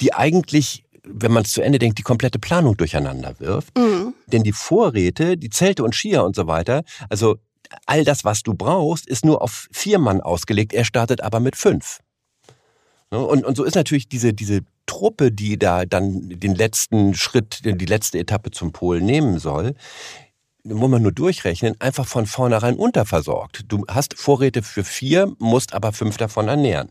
die eigentlich, wenn man es zu Ende denkt, die komplette Planung durcheinander wirft. Mhm. Denn die Vorräte, die Zelte und Skier und so weiter, also all das, was du brauchst, ist nur auf vier Mann ausgelegt. Er startet aber mit fünf. Ne, Und, und so ist natürlich diese, diese Truppe, die da dann den letzten Schritt, die letzte Etappe zum Pol nehmen soll, muss man nur durchrechnen, einfach von vornherein unterversorgt. Du hast Vorräte für vier, musst aber fünf davon ernähren.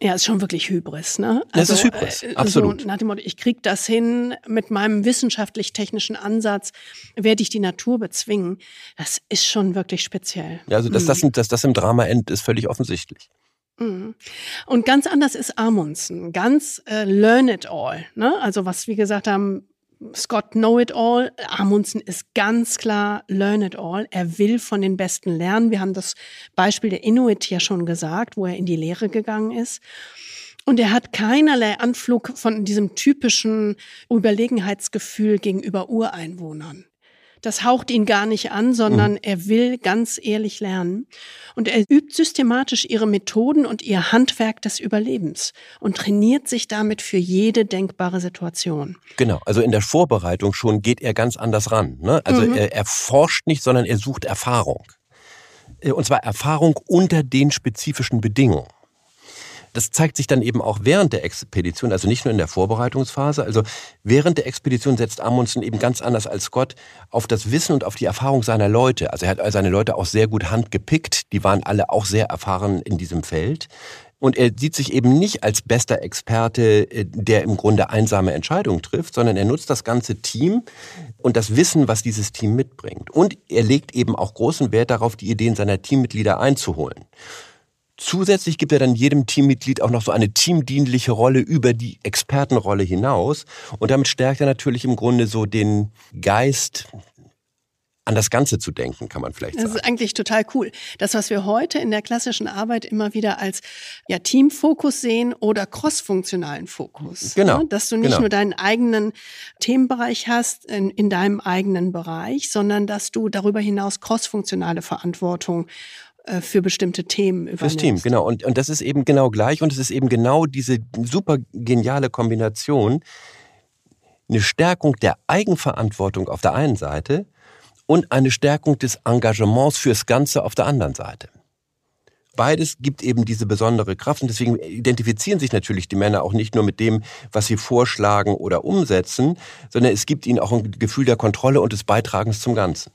Ja, ist schon wirklich Hybris, ne? Also, das ist Hybris, äh, absolut. So nach dem Motto, ich krieg das hin mit meinem wissenschaftlich-technischen Ansatz, werde ich die Natur bezwingen. Das ist schon wirklich speziell. Ja, also dass, mhm. das, dass das im Drama endet, ist völlig offensichtlich. Mhm. Und ganz anders ist Amundsen, ganz äh, learn it all. Ne? Also was wir gesagt haben, Scott Know It All. Amundsen ist ganz klar Learn It All. Er will von den Besten lernen. Wir haben das Beispiel der Inuit ja schon gesagt, wo er in die Lehre gegangen ist. Und er hat keinerlei Anflug von diesem typischen Überlegenheitsgefühl gegenüber Ureinwohnern. Das haucht ihn gar nicht an, sondern mhm. er will ganz ehrlich lernen. Und er übt systematisch ihre Methoden und ihr Handwerk des Überlebens und trainiert sich damit für jede denkbare Situation. Genau, also in der Vorbereitung schon geht er ganz anders ran. Ne? Also mhm. er, er forscht nicht, sondern er sucht Erfahrung. Äh, und zwar Erfahrung unter den spezifischen Bedingungen. Das zeigt sich dann eben auch während der Expedition, also nicht nur in der Vorbereitungsphase. Also während der Expedition setzt Amundsen eben ganz anders als Scott auf das Wissen und auf die Erfahrung seiner Leute. Also er hat seine Leute auch sehr gut handgepickt. Die waren alle auch sehr erfahren in diesem Feld. Und er sieht sich eben nicht als bester Experte, äh, der im Grunde einsame Entscheidungen trifft, sondern er nutzt das ganze Team und das Wissen, was dieses Team mitbringt. Und er legt eben auch großen Wert darauf, die Ideen seiner Teammitglieder einzuholen. Zusätzlich gibt er dann jedem Teammitglied auch noch so eine teamdienliche Rolle über die Expertenrolle hinaus. Und damit stärkt er natürlich im Grunde so den Geist, an das Ganze zu denken, kann man vielleicht sagen. Das ist eigentlich total cool. Das, was wir heute in der klassischen Arbeit immer wieder als ja, Teamfokus sehen oder crossfunktionalen Fokus. Genau. Ne? Dass du nicht genau. nur deinen eigenen Themenbereich hast in, in deinem eigenen Bereich, sondern dass du darüber hinaus crossfunktionale Verantwortung für bestimmte Themen übernimmst. Fürs Team, genau. Und, und das ist eben genau gleich und es ist eben genau diese super geniale Kombination, eine Stärkung der Eigenverantwortung auf der einen Seite und eine Stärkung des Engagements fürs Ganze auf der anderen Seite beides gibt eben diese besondere Kraft und deswegen identifizieren sich natürlich die Männer auch nicht nur mit dem, was sie vorschlagen oder umsetzen, sondern es gibt ihnen auch ein Gefühl der Kontrolle und des Beitragens zum Ganzen.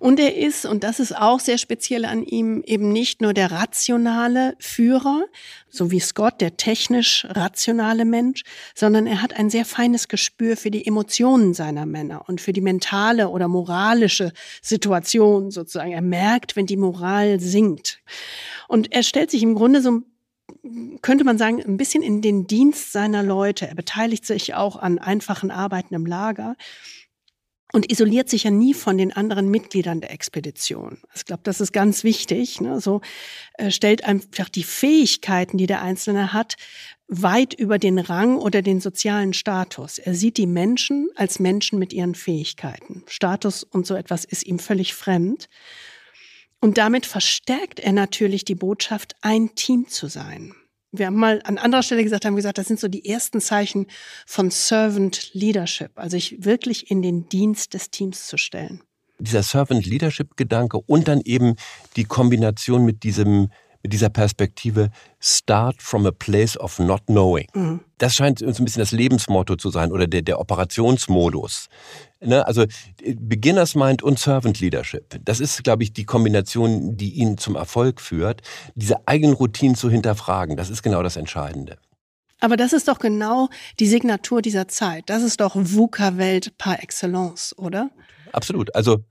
Und er ist, und das ist auch sehr speziell an ihm, eben nicht nur der rationale Führer, so wie Scott, der technisch rationale Mensch, sondern er hat ein sehr feines Gespür für die Emotionen seiner Männer und für die mentale oder moralische Situation sozusagen. Er merkt, wenn die Moral sinkt. Und er stellt sich im Grunde so könnte man sagen, ein bisschen in den Dienst seiner Leute. Er beteiligt sich auch an einfachen Arbeiten im Lager und isoliert sich ja nie von den anderen Mitgliedern der Expedition. Ich glaube, das ist ganz wichtig. Ne? So äh, stellt einfach die Fähigkeiten, die der Einzelne hat, weit über den Rang oder den sozialen Status. Er sieht die Menschen als Menschen mit ihren Fähigkeiten. Status und so etwas ist ihm völlig fremd. Und damit verstärkt er natürlich die Botschaft, ein Team zu sein wir haben mal an anderer Stelle gesagt, haben gesagt, das sind so die ersten Zeichen von Servant Leadership, also ich wirklich in den Dienst des Teams zu stellen. Dieser Servant Leadership Gedanke und dann eben die Kombination mit diesem mit dieser Perspektive Start from a place of not knowing. Mhm. Das scheint uns ein bisschen das Lebensmotto zu sein oder der, der Operationsmodus. Ne? Also Beginners Mind und Servant Leadership. Das ist, glaube ich, die Kombination, die ihn zum Erfolg führt. Diese eigenen Routinen zu hinterfragen, das ist genau das Entscheidende. Aber das ist doch genau die Signatur dieser Zeit. Das ist doch VUCA-Welt par excellence, oder? Absolut. Also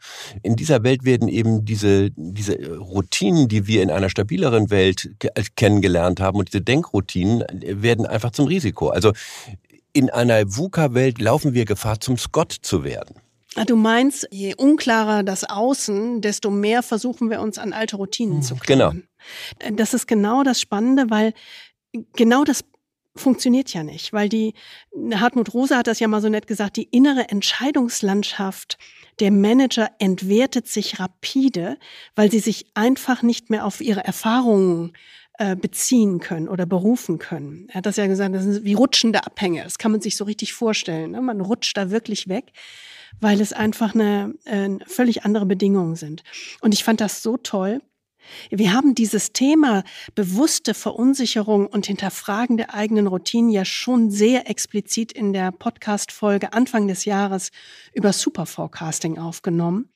in dieser Welt werden eben diese, diese Routinen, die wir in einer stabileren Welt kennengelernt haben und diese Denkroutinen werden einfach zum Risiko. Also in einer VUCA-Welt laufen wir Gefahr, zum Scott zu werden. Ah, du meinst, je unklarer das Außen, desto mehr versuchen wir uns an alte Routinen zu klammern. Genau. Das ist genau das Spannende, weil genau das funktioniert ja nicht, weil die Hartmut Rosa hat das ja mal so nett gesagt, die innere Entscheidungslandschaft der Manager entwertet sich rapide, weil sie sich einfach nicht mehr auf ihre Erfahrungen äh, beziehen können oder berufen können. Er hat das ja gesagt, das sind wie rutschende Abhänge. Das kann man sich so richtig vorstellen. Ne? Man rutscht da wirklich weg, weil es einfach eine, äh, völlig andere Bedingungen sind. Und ich fand das so toll, Wir haben dieses Thema bewusste Verunsicherung und Hinterfragen der eigenen Routinen ja schon sehr explizit in der Podcast-Folge Anfang des Jahres über Superforecasting aufgenommen.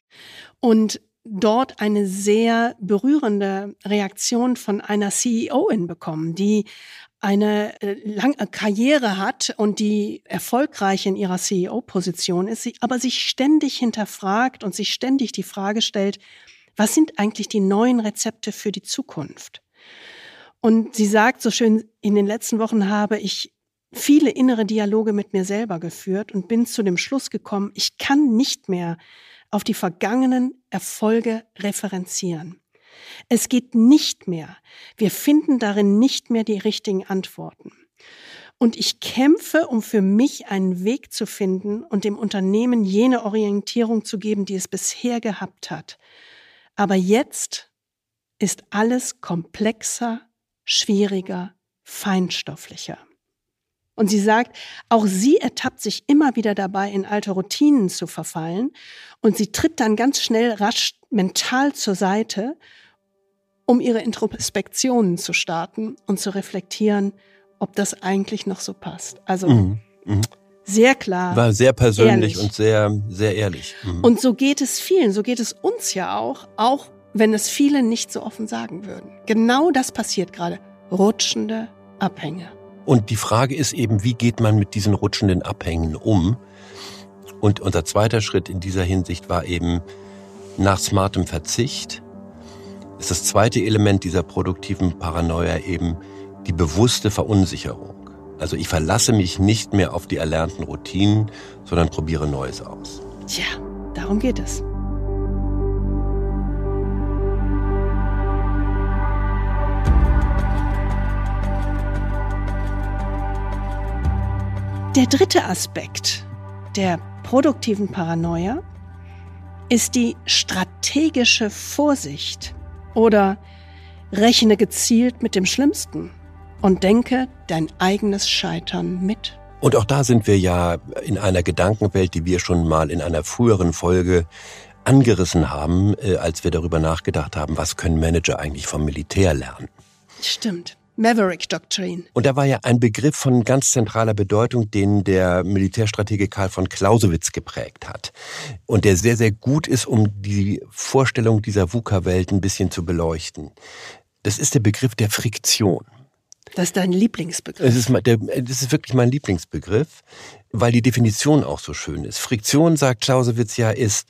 Und dort eine sehr berührende Reaktion von einer CEOin bekommen, die eine äh, lange Karriere hat und die erfolgreich in ihrer CEO-Position ist, aber sich ständig hinterfragt und sich ständig die Frage stellt, was sind eigentlich die neuen Rezepte für die Zukunft? Und sie sagt so schön, in den letzten Wochen habe ich viele innere Dialoge mit mir selber geführt und bin zu dem Schluss gekommen, ich kann nicht mehr auf die vergangenen Erfolge referenzieren. Es geht nicht mehr. Wir finden darin nicht mehr die richtigen Antworten. Und ich kämpfe, um für mich einen Weg zu finden und dem Unternehmen jene Orientierung zu geben, die es bisher gehabt hat. Aber jetzt ist alles komplexer, schwieriger, feinstofflicher. Und sie sagt, auch sie ertappt sich immer wieder dabei, in alte Routinen zu verfallen. Und sie tritt dann ganz schnell rasch mental zur Seite, um ihre Introspektionen zu starten und zu reflektieren, ob das eigentlich noch so passt. Also mhm. Mhm. Sehr klar. War sehr persönlich ehrlich. und sehr, sehr ehrlich. Mhm. Und so geht es vielen, so geht es uns ja auch, auch wenn es viele nicht so offen sagen würden. Genau das passiert gerade. Rutschende Abhänge. Und die Frage ist eben, wie geht man mit diesen rutschenden Abhängen um? Und unser zweiter Schritt in dieser Hinsicht war eben nach smartem Verzicht. Ist das zweite Element dieser produktiven Paranoia eben die bewusste Verunsicherung. Also ich verlasse mich nicht mehr auf die erlernten Routinen, sondern probiere Neues aus. Tja, darum geht es. Der dritte Aspekt der produktiven Paranoia ist die strategische Vorsicht oder rechne gezielt mit dem Schlimmsten und denke dein eigenes Scheitern mit. Und auch da sind wir ja in einer Gedankenwelt, die wir schon mal in einer früheren Folge angerissen haben, äh, als wir darüber nachgedacht haben, was können Manager eigentlich vom Militär lernen. Stimmt. Maverick Doctrine. Und da war ja ein Begriff von ganz zentraler Bedeutung, den der Militärstratege Karl von Clausewitz geprägt hat. Und der sehr, sehr gut ist, um die Vorstellung dieser VUCA-Welt ein bisschen zu beleuchten. Das ist der Begriff der Friktion. Das ist dein Lieblingsbegriff. Das ist, der, das ist wirklich mein Lieblingsbegriff, weil die Definition auch so schön ist. Friktion, sagt Clausewitz ja, ist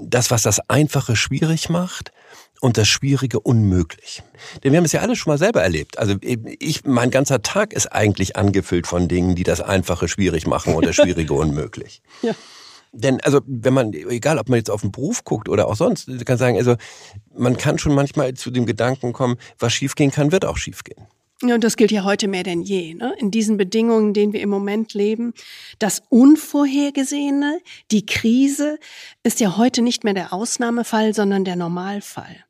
das, was das Einfache schwierig macht und das Schwierige unmöglich. Denn wir haben es ja alle schon mal selber erlebt. Also ich, mein ganzer Tag ist eigentlich angefüllt von Dingen, die das Einfache schwierig machen und das Schwierige unmöglich. Ja. Denn also, wenn man, egal ob man jetzt auf den Beruf guckt oder auch sonst, kann sagen, also man kann schon manchmal zu dem Gedanken kommen, was schiefgehen kann, wird auch schiefgehen. Ja, und das gilt ja heute mehr denn je. Ne? In diesen Bedingungen, in denen wir im Moment leben, das Unvorhergesehene, die Krise, ist ja heute nicht mehr der Ausnahmefall, sondern der Normalfall.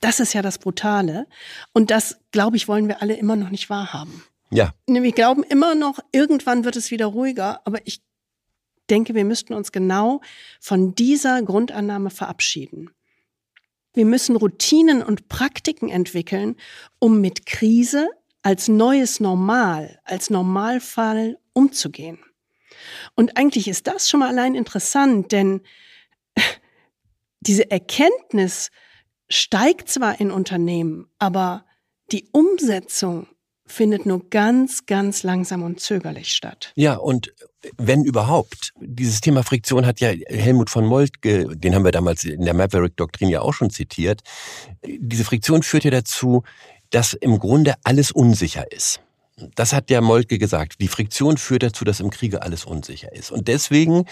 Das ist ja das Brutale. Und das, glaube ich, wollen wir alle immer noch nicht wahrhaben. Ja. Wir glauben immer noch, irgendwann wird es wieder ruhiger, aber ich denke, wir müssten uns genau von dieser Grundannahme verabschieden. Wir müssen Routinen und Praktiken entwickeln, um mit Krise als neues Normal, als Normalfall umzugehen. Und eigentlich ist das schon mal allein interessant, denn diese Erkenntnis steigt zwar in Unternehmen, aber die Umsetzung findet nur ganz, ganz langsam und zögerlich statt. Ja, und wenn überhaupt. Dieses Thema Friktion hat ja Helmut von Moltke, den haben wir damals in der Maverick-Doktrin ja auch schon zitiert. Diese Friktion führt ja dazu, dass im Grunde alles unsicher ist. Das hat der Moltke gesagt. Die Friktion führt dazu, dass im Kriege alles unsicher ist. Und deswegen,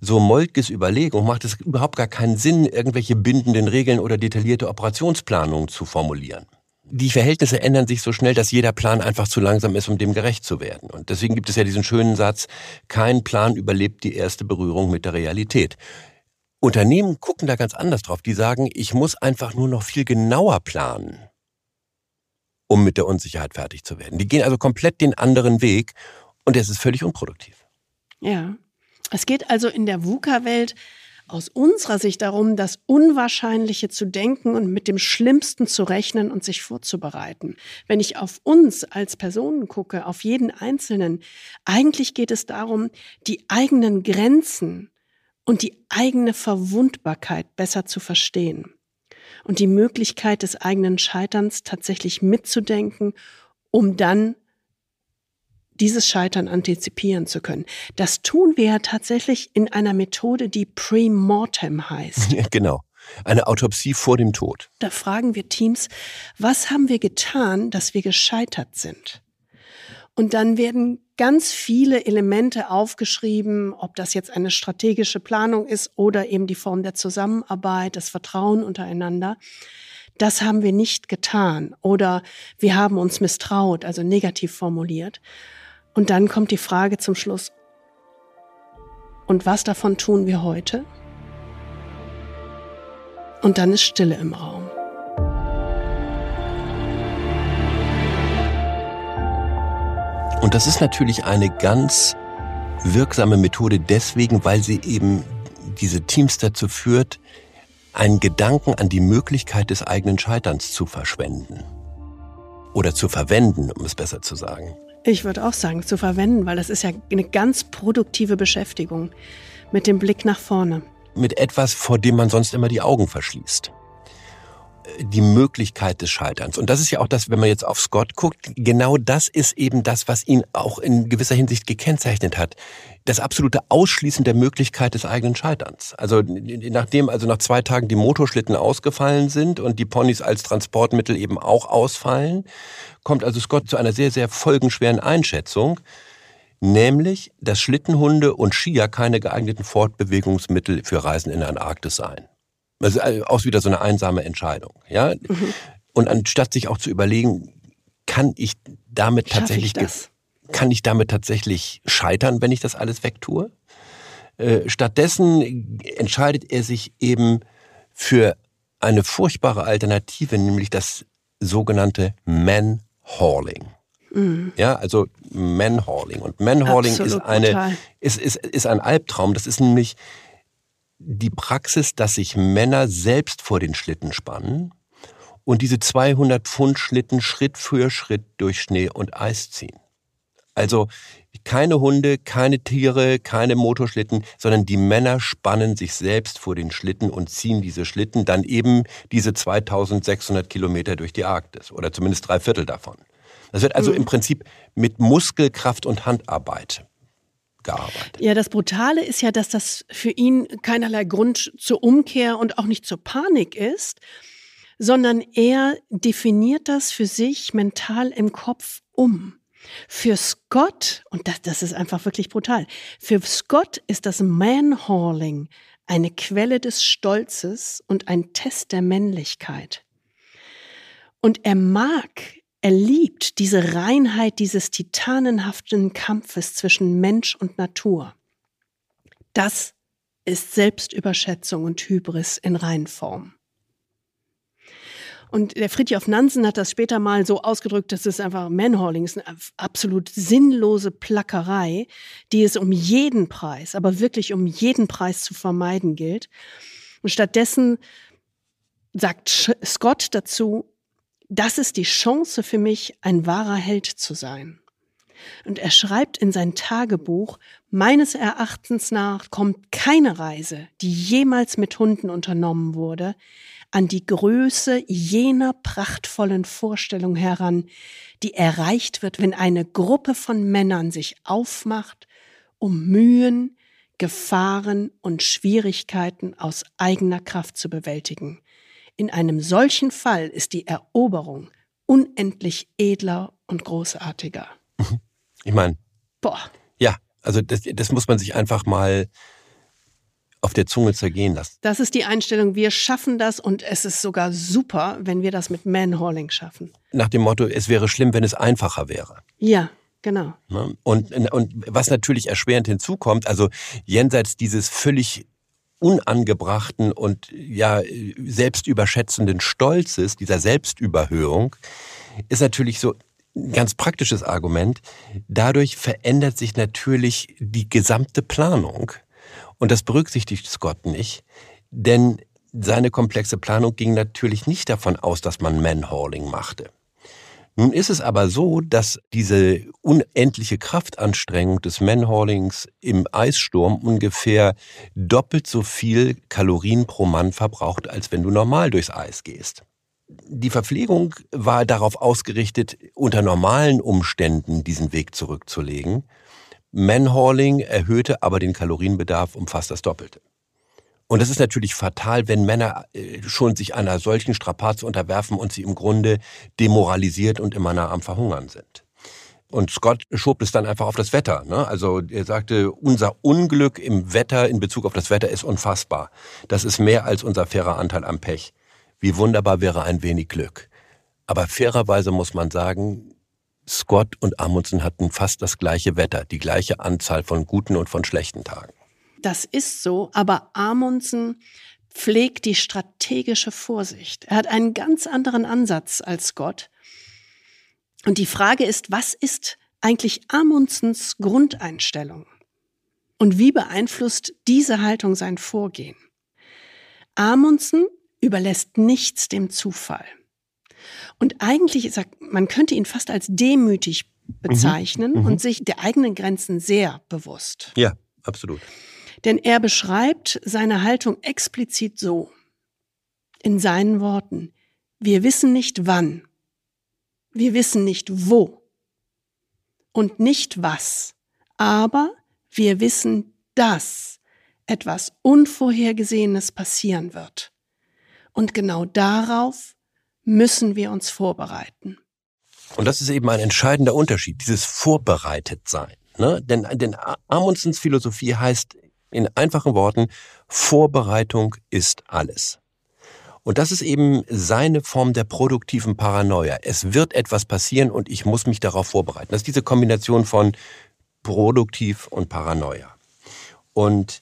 so Moltkes Überlegung, macht es überhaupt gar keinen Sinn, irgendwelche bindenden Regeln oder detaillierte Operationsplanungen zu formulieren. Die Verhältnisse ändern sich so schnell, dass jeder Plan einfach zu langsam ist, um dem gerecht zu werden. Und deswegen gibt es ja diesen schönen Satz, kein Plan überlebt die erste Berührung mit der Realität. Unternehmen gucken da ganz anders drauf. Die sagen, ich muss einfach nur noch viel genauer planen um mit der Unsicherheit fertig zu werden. Die gehen also komplett den anderen Weg und es ist völlig unproduktiv. Ja. Es geht also in der VUCA-Welt aus unserer Sicht darum, das Unwahrscheinliche zu denken und mit dem Schlimmsten zu rechnen und sich vorzubereiten. Wenn ich auf uns als Personen gucke, auf jeden Einzelnen, eigentlich geht es darum, die eigenen Grenzen und die eigene Verwundbarkeit besser zu verstehen und die Möglichkeit des eigenen Scheiterns tatsächlich mitzudenken, um dann dieses Scheitern antizipieren zu können. Das tun wir ja tatsächlich in einer Methode, die Pre-Mortem heißt. Ja, genau. Eine Autopsie vor dem Tod. Da fragen wir Teams, was haben wir getan, dass wir gescheitert sind? Und dann werden ganz viele Elemente aufgeschrieben, ob das jetzt eine strategische Planung ist oder eben die Form der Zusammenarbeit, das Vertrauen untereinander. Das haben wir nicht getan oder wir haben uns misstraut, also negativ formuliert. Und dann kommt die Frage zum Schluss, und was davon tun wir heute? Und dann ist Stille im Raum. Und das ist natürlich eine ganz wirksame Methode deswegen, weil sie eben diese Teams dazu führt, einen Gedanken an die Möglichkeit des eigenen Scheiterns zu verschwenden. Oder zu verwenden, um es besser zu sagen. Ich würde auch sagen, zu verwenden, weil das ist ja eine ganz produktive Beschäftigung mit dem Blick nach vorne. Mit etwas, vor dem man sonst immer die Augen verschließt. Die Möglichkeit des Scheiterns. Und das ist ja auch das, wenn man jetzt auf Scott guckt, genau das ist eben das, was ihn auch in gewisser Hinsicht gekennzeichnet hat das absolute Ausschließen der Möglichkeit des eigenen Scheiterns. Also nachdem also nach zwei Tagen die Motorschlitten ausgefallen sind und die Ponys als Transportmittel eben auch ausfallen, kommt also Scott zu einer sehr, sehr folgenschweren Einschätzung, nämlich, dass Schlittenhunde und Skier keine geeigneten Fortbewegungsmittel für Reisen in der Antarktis seien. Also aus wieder so eine einsame Entscheidung. Ja? Mhm. Und anstatt sich auch zu überlegen, kann ich damit tatsächlich ich kann ich damit tatsächlich scheitern, wenn ich das alles wegtue? Äh, stattdessen entscheidet er sich eben für eine furchtbare Alternative, nämlich das sogenannte Manhauling. Mhm. Ja, also Manhauling. Und Manhauling ist eine, ist, ist, ist ein Albtraum. Das ist nämlich die Praxis, dass sich Männer selbst vor den Schlitten spannen und diese 200 Pfund Schlitten Schritt für Schritt durch Schnee und Eis ziehen. Also keine Hunde, keine Tiere, keine Motorschlitten, sondern die Männer spannen sich selbst vor den Schlitten und ziehen diese Schlitten dann eben diese 2600 Kilometer durch die Arktis oder zumindest drei Viertel davon. Das wird also mhm. im Prinzip mit Muskelkraft und Handarbeit gearbeitet. Ja, das Brutale ist ja, dass das für ihn keinerlei Grund zur Umkehr und auch nicht zur Panik ist, sondern er definiert das für sich mental im Kopf um. Für Scott, und das, das ist einfach wirklich brutal, für Scott ist das Manhauling eine Quelle des Stolzes und ein Test der Männlichkeit. Und er mag, er liebt diese Reinheit dieses titanenhaften Kampfes zwischen Mensch und Natur. Das ist Selbstüberschätzung und Hybris in Reinform. Und der Fritjof Nansen hat das später mal so ausgedrückt, dass es einfach Manhauling ist, eine absolut sinnlose Plackerei, die es um jeden Preis, aber wirklich um jeden Preis zu vermeiden gilt. Und stattdessen sagt Scott dazu, das ist die Chance für mich, ein wahrer Held zu sein. Und er schreibt in sein Tagebuch, meines Erachtens nach kommt keine Reise, die jemals mit Hunden unternommen wurde, an die Größe jener prachtvollen Vorstellung heran, die erreicht wird, wenn eine Gruppe von Männern sich aufmacht, um Mühen, Gefahren und Schwierigkeiten aus eigener Kraft zu bewältigen. In einem solchen Fall ist die Eroberung unendlich edler und großartiger. Ich meine, boah. Ja, also das, das muss man sich einfach mal auf der Zunge zergehen lassen. Das ist die Einstellung, wir schaffen das und es ist sogar super, wenn wir das mit Manhauling schaffen. Nach dem Motto, es wäre schlimm, wenn es einfacher wäre. Ja, genau. Ne? Und, und was natürlich erschwerend hinzukommt, also jenseits dieses völlig unangebrachten und ja selbstüberschätzenden Stolzes, dieser Selbstüberhöhung, ist natürlich so ein ganz praktisches Argument. Dadurch verändert sich natürlich die gesamte Planung Und das berücksichtigt Scott nicht, denn seine komplexe Planung ging natürlich nicht davon aus, dass man Manhauling machte. Nun ist es aber so, dass diese unendliche Kraftanstrengung des Manhaulings im Eissturm ungefähr doppelt so viel Kalorien pro Mann verbraucht, als wenn du normal durchs Eis gehst. Die Verpflegung war darauf ausgerichtet, unter normalen Umständen diesen Weg zurückzulegen. Manhauling erhöhte aber den Kalorienbedarf um fast das Doppelte. Und das ist natürlich fatal, wenn Männer äh, schon sich einer solchen Strapaz unterwerfen und sie im Grunde demoralisiert und immer nah am Verhungern sind. Und Scott schob es dann einfach auf das Wetter. Ne? Also er sagte, unser Unglück im Wetter in Bezug auf das Wetter ist unfassbar. Das ist mehr als unser fairer Anteil am Pech. Wie wunderbar wäre ein wenig Glück. Aber fairerweise muss man sagen, Scott und Amundsen hatten fast das gleiche Wetter, die gleiche Anzahl von guten und von schlechten Tagen. Das ist so, aber Amundsen pflegt die strategische Vorsicht. Er hat einen ganz anderen Ansatz als Scott. Und die Frage ist, was ist eigentlich Amundsens Grundeinstellung? Und wie beeinflusst diese Haltung sein Vorgehen? Amundsen überlässt nichts dem Zufall. Und eigentlich er, man könnte ihn fast als demütig bezeichnen mhm, mhm. und sich der eigenen Grenzen sehr bewusst. Ja, absolut. Denn er beschreibt seine Haltung explizit so. In seinen Worten. Wir wissen nicht wann. Wir wissen nicht wo. Und nicht was. Aber wir wissen, dass etwas Unvorhergesehenes passieren wird. Und genau darauf müssen wir uns vorbereiten. Und das ist eben ein entscheidender Unterschied, dieses Vorbereitetsein. Ne? Denn, denn Amundsens Philosophie heißt in einfachen Worten, Vorbereitung ist alles. Und das ist eben seine Form der produktiven Paranoia. Es wird etwas passieren und ich muss mich darauf vorbereiten. Das ist diese Kombination von produktiv und Paranoia. Und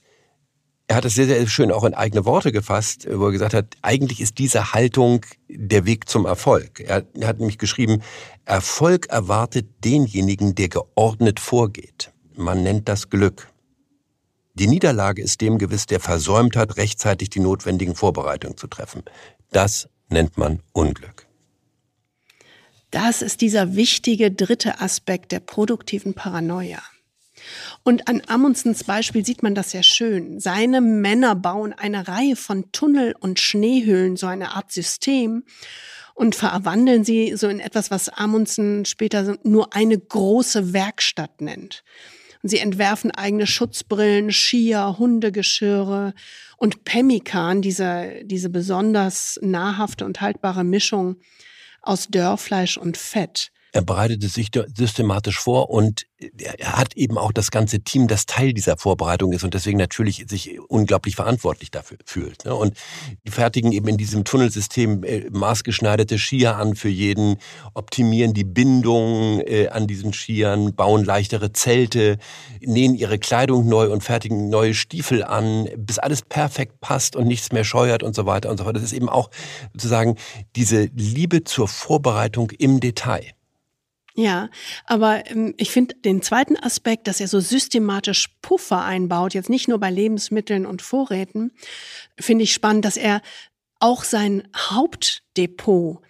er hat es sehr, sehr schön auch in eigene Worte gefasst, wo er gesagt hat, eigentlich ist diese Haltung der Weg zum Erfolg. Er hat nämlich geschrieben, Erfolg erwartet denjenigen, der geordnet vorgeht. Man nennt das Glück. Die Niederlage ist dem gewiss, der versäumt hat, rechtzeitig die notwendigen Vorbereitungen zu treffen. Das nennt man Unglück. Das ist dieser wichtige dritte Aspekt der produktiven Paranoia. Und an Amundsens Beispiel sieht man das sehr schön. Seine Männer bauen eine Reihe von Tunnel- und Schneehöhlen, so eine Art System, und verwandeln sie so in etwas, was Amundsen später nur eine große Werkstatt nennt. Sie entwerfen eigene Schutzbrillen, Skier, Hundegeschirre und Pemmikan, diese, diese besonders nahrhafte und haltbare Mischung aus Dörrfleisch und Fett. Er bereitet es sich systematisch vor und er hat eben auch das ganze Team, das Teil dieser Vorbereitung ist und deswegen natürlich sich unglaublich verantwortlich dafür fühlt. Ne? Und die fertigen eben in diesem Tunnelsystem äh, maßgeschneiderte Skier an für jeden, optimieren die Bindung äh, an diesen Skiern, bauen leichtere Zelte, nähen ihre Kleidung neu und fertigen neue Stiefel an, bis alles perfekt passt und nichts mehr scheuert und so weiter und so fort. Das ist eben auch sozusagen diese Liebe zur Vorbereitung im Detail. Ja, aber ähm, ich finde den zweiten Aspekt, dass er so systematisch Puffer einbaut, jetzt nicht nur bei Lebensmitteln und Vorräten, finde ich spannend, dass er auch sein Hauptdepot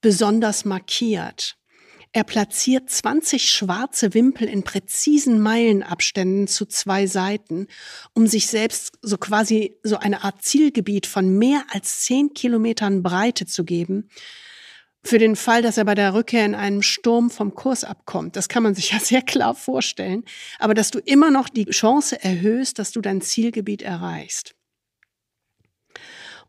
besonders markiert. Er platziert 20 schwarze Wimpel in präzisen Meilenabständen zu zwei Seiten, um sich selbst so quasi so eine Art Zielgebiet von mehr als zehn Kilometern Breite zu geben, für den Fall, dass er bei der Rückkehr in einem Sturm vom Kurs abkommt. Das kann man sich ja sehr klar vorstellen. Aber dass du immer noch die Chance erhöhst, dass du dein Zielgebiet erreichst.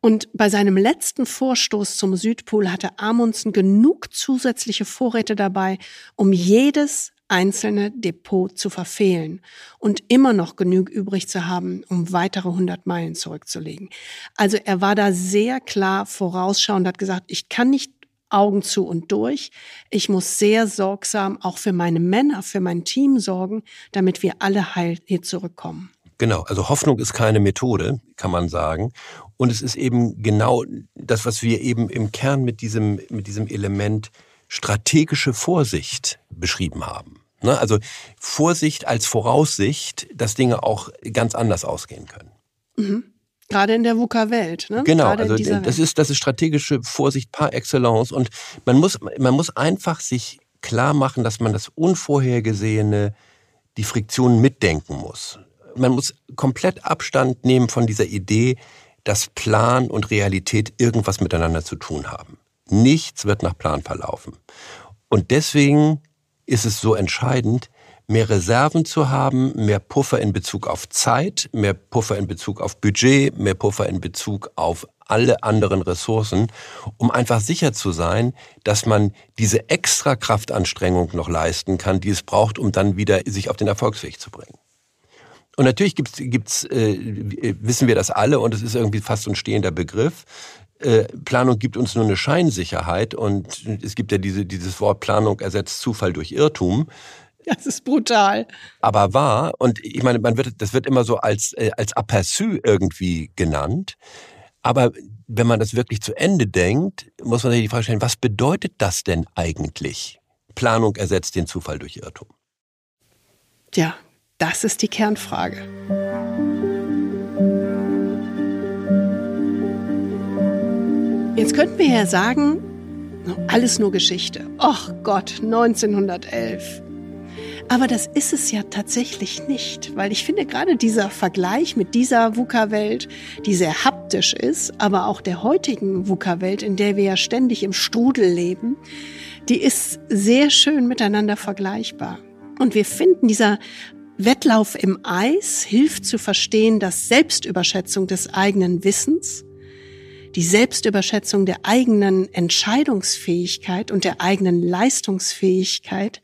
Und bei seinem letzten Vorstoß zum Südpol hatte Amundsen genug zusätzliche Vorräte dabei, um jedes einzelne Depot zu verfehlen und immer noch genug übrig zu haben, um weitere 100 Meilen zurückzulegen. Also er war da sehr klar vorausschauend, hat gesagt, ich kann nicht Augen zu und durch. Ich muss sehr sorgsam auch für meine Männer, für mein Team sorgen, damit wir alle heil hier zurückkommen. Genau, also Hoffnung ist keine Methode, kann man sagen. Und es ist eben genau das, was wir eben im Kern mit diesem, mit diesem Element strategische Vorsicht beschrieben haben. Ne? Also Vorsicht als Voraussicht, dass Dinge auch ganz anders ausgehen können. Mhm. Gerade in der VUCA-Welt. Ne? Genau, Gerade also das ist, das ist strategische Vorsicht par excellence. Und man muss, man muss einfach sich klar machen, dass man das Unvorhergesehene, die Friktionen mitdenken muss. Man muss komplett Abstand nehmen von dieser Idee, dass Plan und Realität irgendwas miteinander zu tun haben. Nichts wird nach Plan verlaufen. Und deswegen ist es so entscheidend, mehr Reserven zu haben, mehr Puffer in Bezug auf Zeit, mehr Puffer in Bezug auf Budget, mehr Puffer in Bezug auf alle anderen Ressourcen, um einfach sicher zu sein, dass man diese extra Kraftanstrengung noch leisten kann, die es braucht, um dann wieder sich auf den Erfolgsweg zu bringen. Und natürlich gibt's, gibt's, äh, wissen wir das alle und es ist irgendwie fast ein stehender Begriff. Äh, Planung gibt uns nur eine Scheinsicherheit und es gibt ja diese, dieses Wort Planung ersetzt Zufall durch Irrtum. Das ist brutal. Aber wahr. Und ich meine, man wird, das wird immer so als, äh, als Aperçu irgendwie genannt. Aber wenn man das wirklich zu Ende denkt, muss man sich die Frage stellen, was bedeutet das denn eigentlich? Planung ersetzt den Zufall durch Irrtum. Ja, das ist die Kernfrage. Jetzt könnten wir ja sagen, alles nur Geschichte. Och Gott, 1911. Aber das ist es ja tatsächlich nicht, weil ich finde gerade dieser Vergleich mit dieser VUCA-Welt, die sehr haptisch ist, aber auch der heutigen VUCA-Welt, in der wir ja ständig im Strudel leben, die ist sehr schön miteinander vergleichbar. Und wir finden, dieser Wettlauf im Eis hilft zu verstehen, dass Selbstüberschätzung des eigenen Wissens, die Selbstüberschätzung der eigenen Entscheidungsfähigkeit und der eigenen Leistungsfähigkeit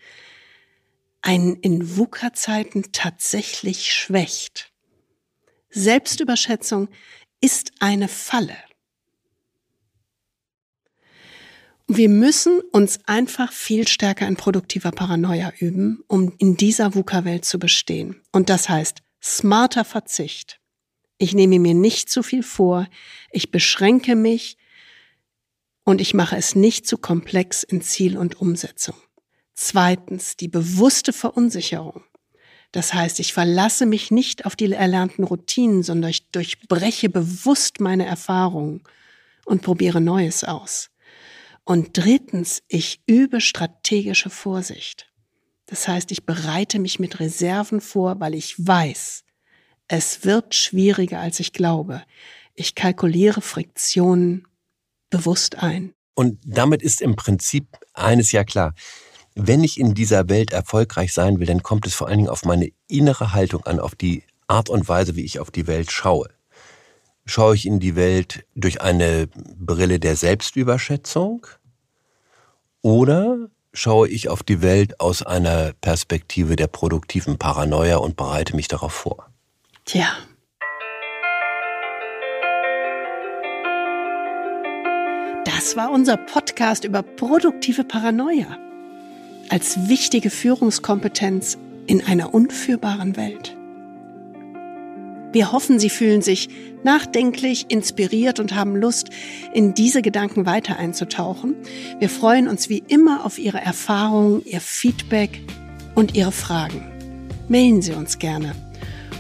einen in VUCA-Zeiten tatsächlich schwächt. Selbstüberschätzung ist eine Falle. Wir müssen uns einfach viel stärker in produktiver Paranoia üben, um in dieser VUCA-Welt zu bestehen. Und das heißt smarter Verzicht. Ich nehme mir nicht zu viel vor, ich beschränke mich und ich mache es nicht zu komplex in Ziel und Umsetzung. Zweitens die bewusste Verunsicherung. Das heißt, ich verlasse mich nicht auf die erlernten Routinen, sondern ich durchbreche bewusst meine Erfahrungen und probiere Neues aus. Und drittens, ich übe strategische Vorsicht. Das heißt, ich bereite mich mit Reserven vor, weil ich weiß, es wird schwieriger, als ich glaube. Ich kalkuliere Friktionen bewusst ein. Und damit ist im Prinzip eines ja klar wenn ich in dieser Welt erfolgreich sein will, dann kommt es vor allen Dingen auf meine innere Haltung an, auf die Art und Weise, wie ich auf die Welt schaue. Schaue ich in die Welt durch eine Brille der Selbstüberschätzung oder schaue ich auf die Welt aus einer Perspektive der produktiven Paranoia und bereite mich darauf vor? Tja. Das war unser Podcast über produktive Paranoia als wichtige Führungskompetenz in einer unführbaren Welt. Wir hoffen, Sie fühlen sich nachdenklich, inspiriert und haben Lust, in diese Gedanken weiter einzutauchen. Wir freuen uns wie immer auf Ihre Erfahrungen, Ihr Feedback und Ihre Fragen. Mailen Sie uns gerne.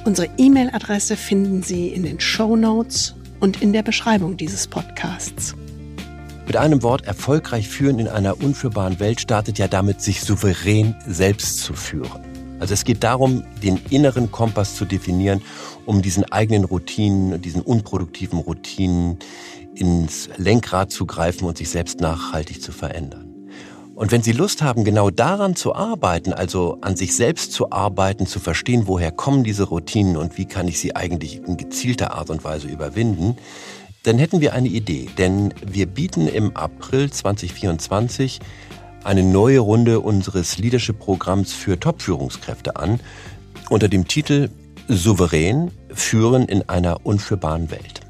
Unsere E-Mail-Adresse finden Sie in den Show Notes und in der Beschreibung dieses Podcasts. Mit einem Wort erfolgreich führen in einer unführbaren Welt startet ja damit, sich souverän selbst zu führen. Also es geht darum, den inneren Kompass zu definieren, um diesen eigenen Routinen, diesen unproduktiven Routinen ins Lenkrad zu greifen und sich selbst nachhaltig zu verändern. Und wenn Sie Lust haben, genau daran zu arbeiten, also an sich selbst zu arbeiten, zu verstehen, woher kommen diese Routinen und wie kann ich sie eigentlich in gezielter Art und Weise überwinden, dann hätten wir eine Idee, denn wir bieten im April 2024 eine neue Runde unseres Leadership-Programms für Top-Führungskräfte an unter dem Titel Souverän führen in einer unführbaren Welt.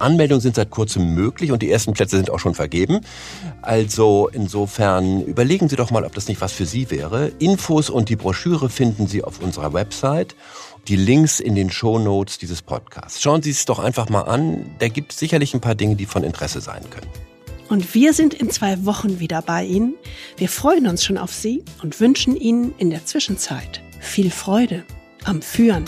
Anmeldungen sind seit kurzem möglich und die ersten Plätze sind auch schon vergeben. Also insofern überlegen Sie doch mal, ob das nicht was für Sie wäre. Infos und die Broschüre finden Sie auf unserer Website die Links in den Show Notes dieses Podcasts. Schauen Sie es doch einfach mal an. Da gibt es sicherlich ein paar Dinge, die von Interesse sein können. Und wir sind in zwei Wochen wieder bei Ihnen. Wir freuen uns schon auf Sie und wünschen Ihnen in der Zwischenzeit viel Freude am Führen.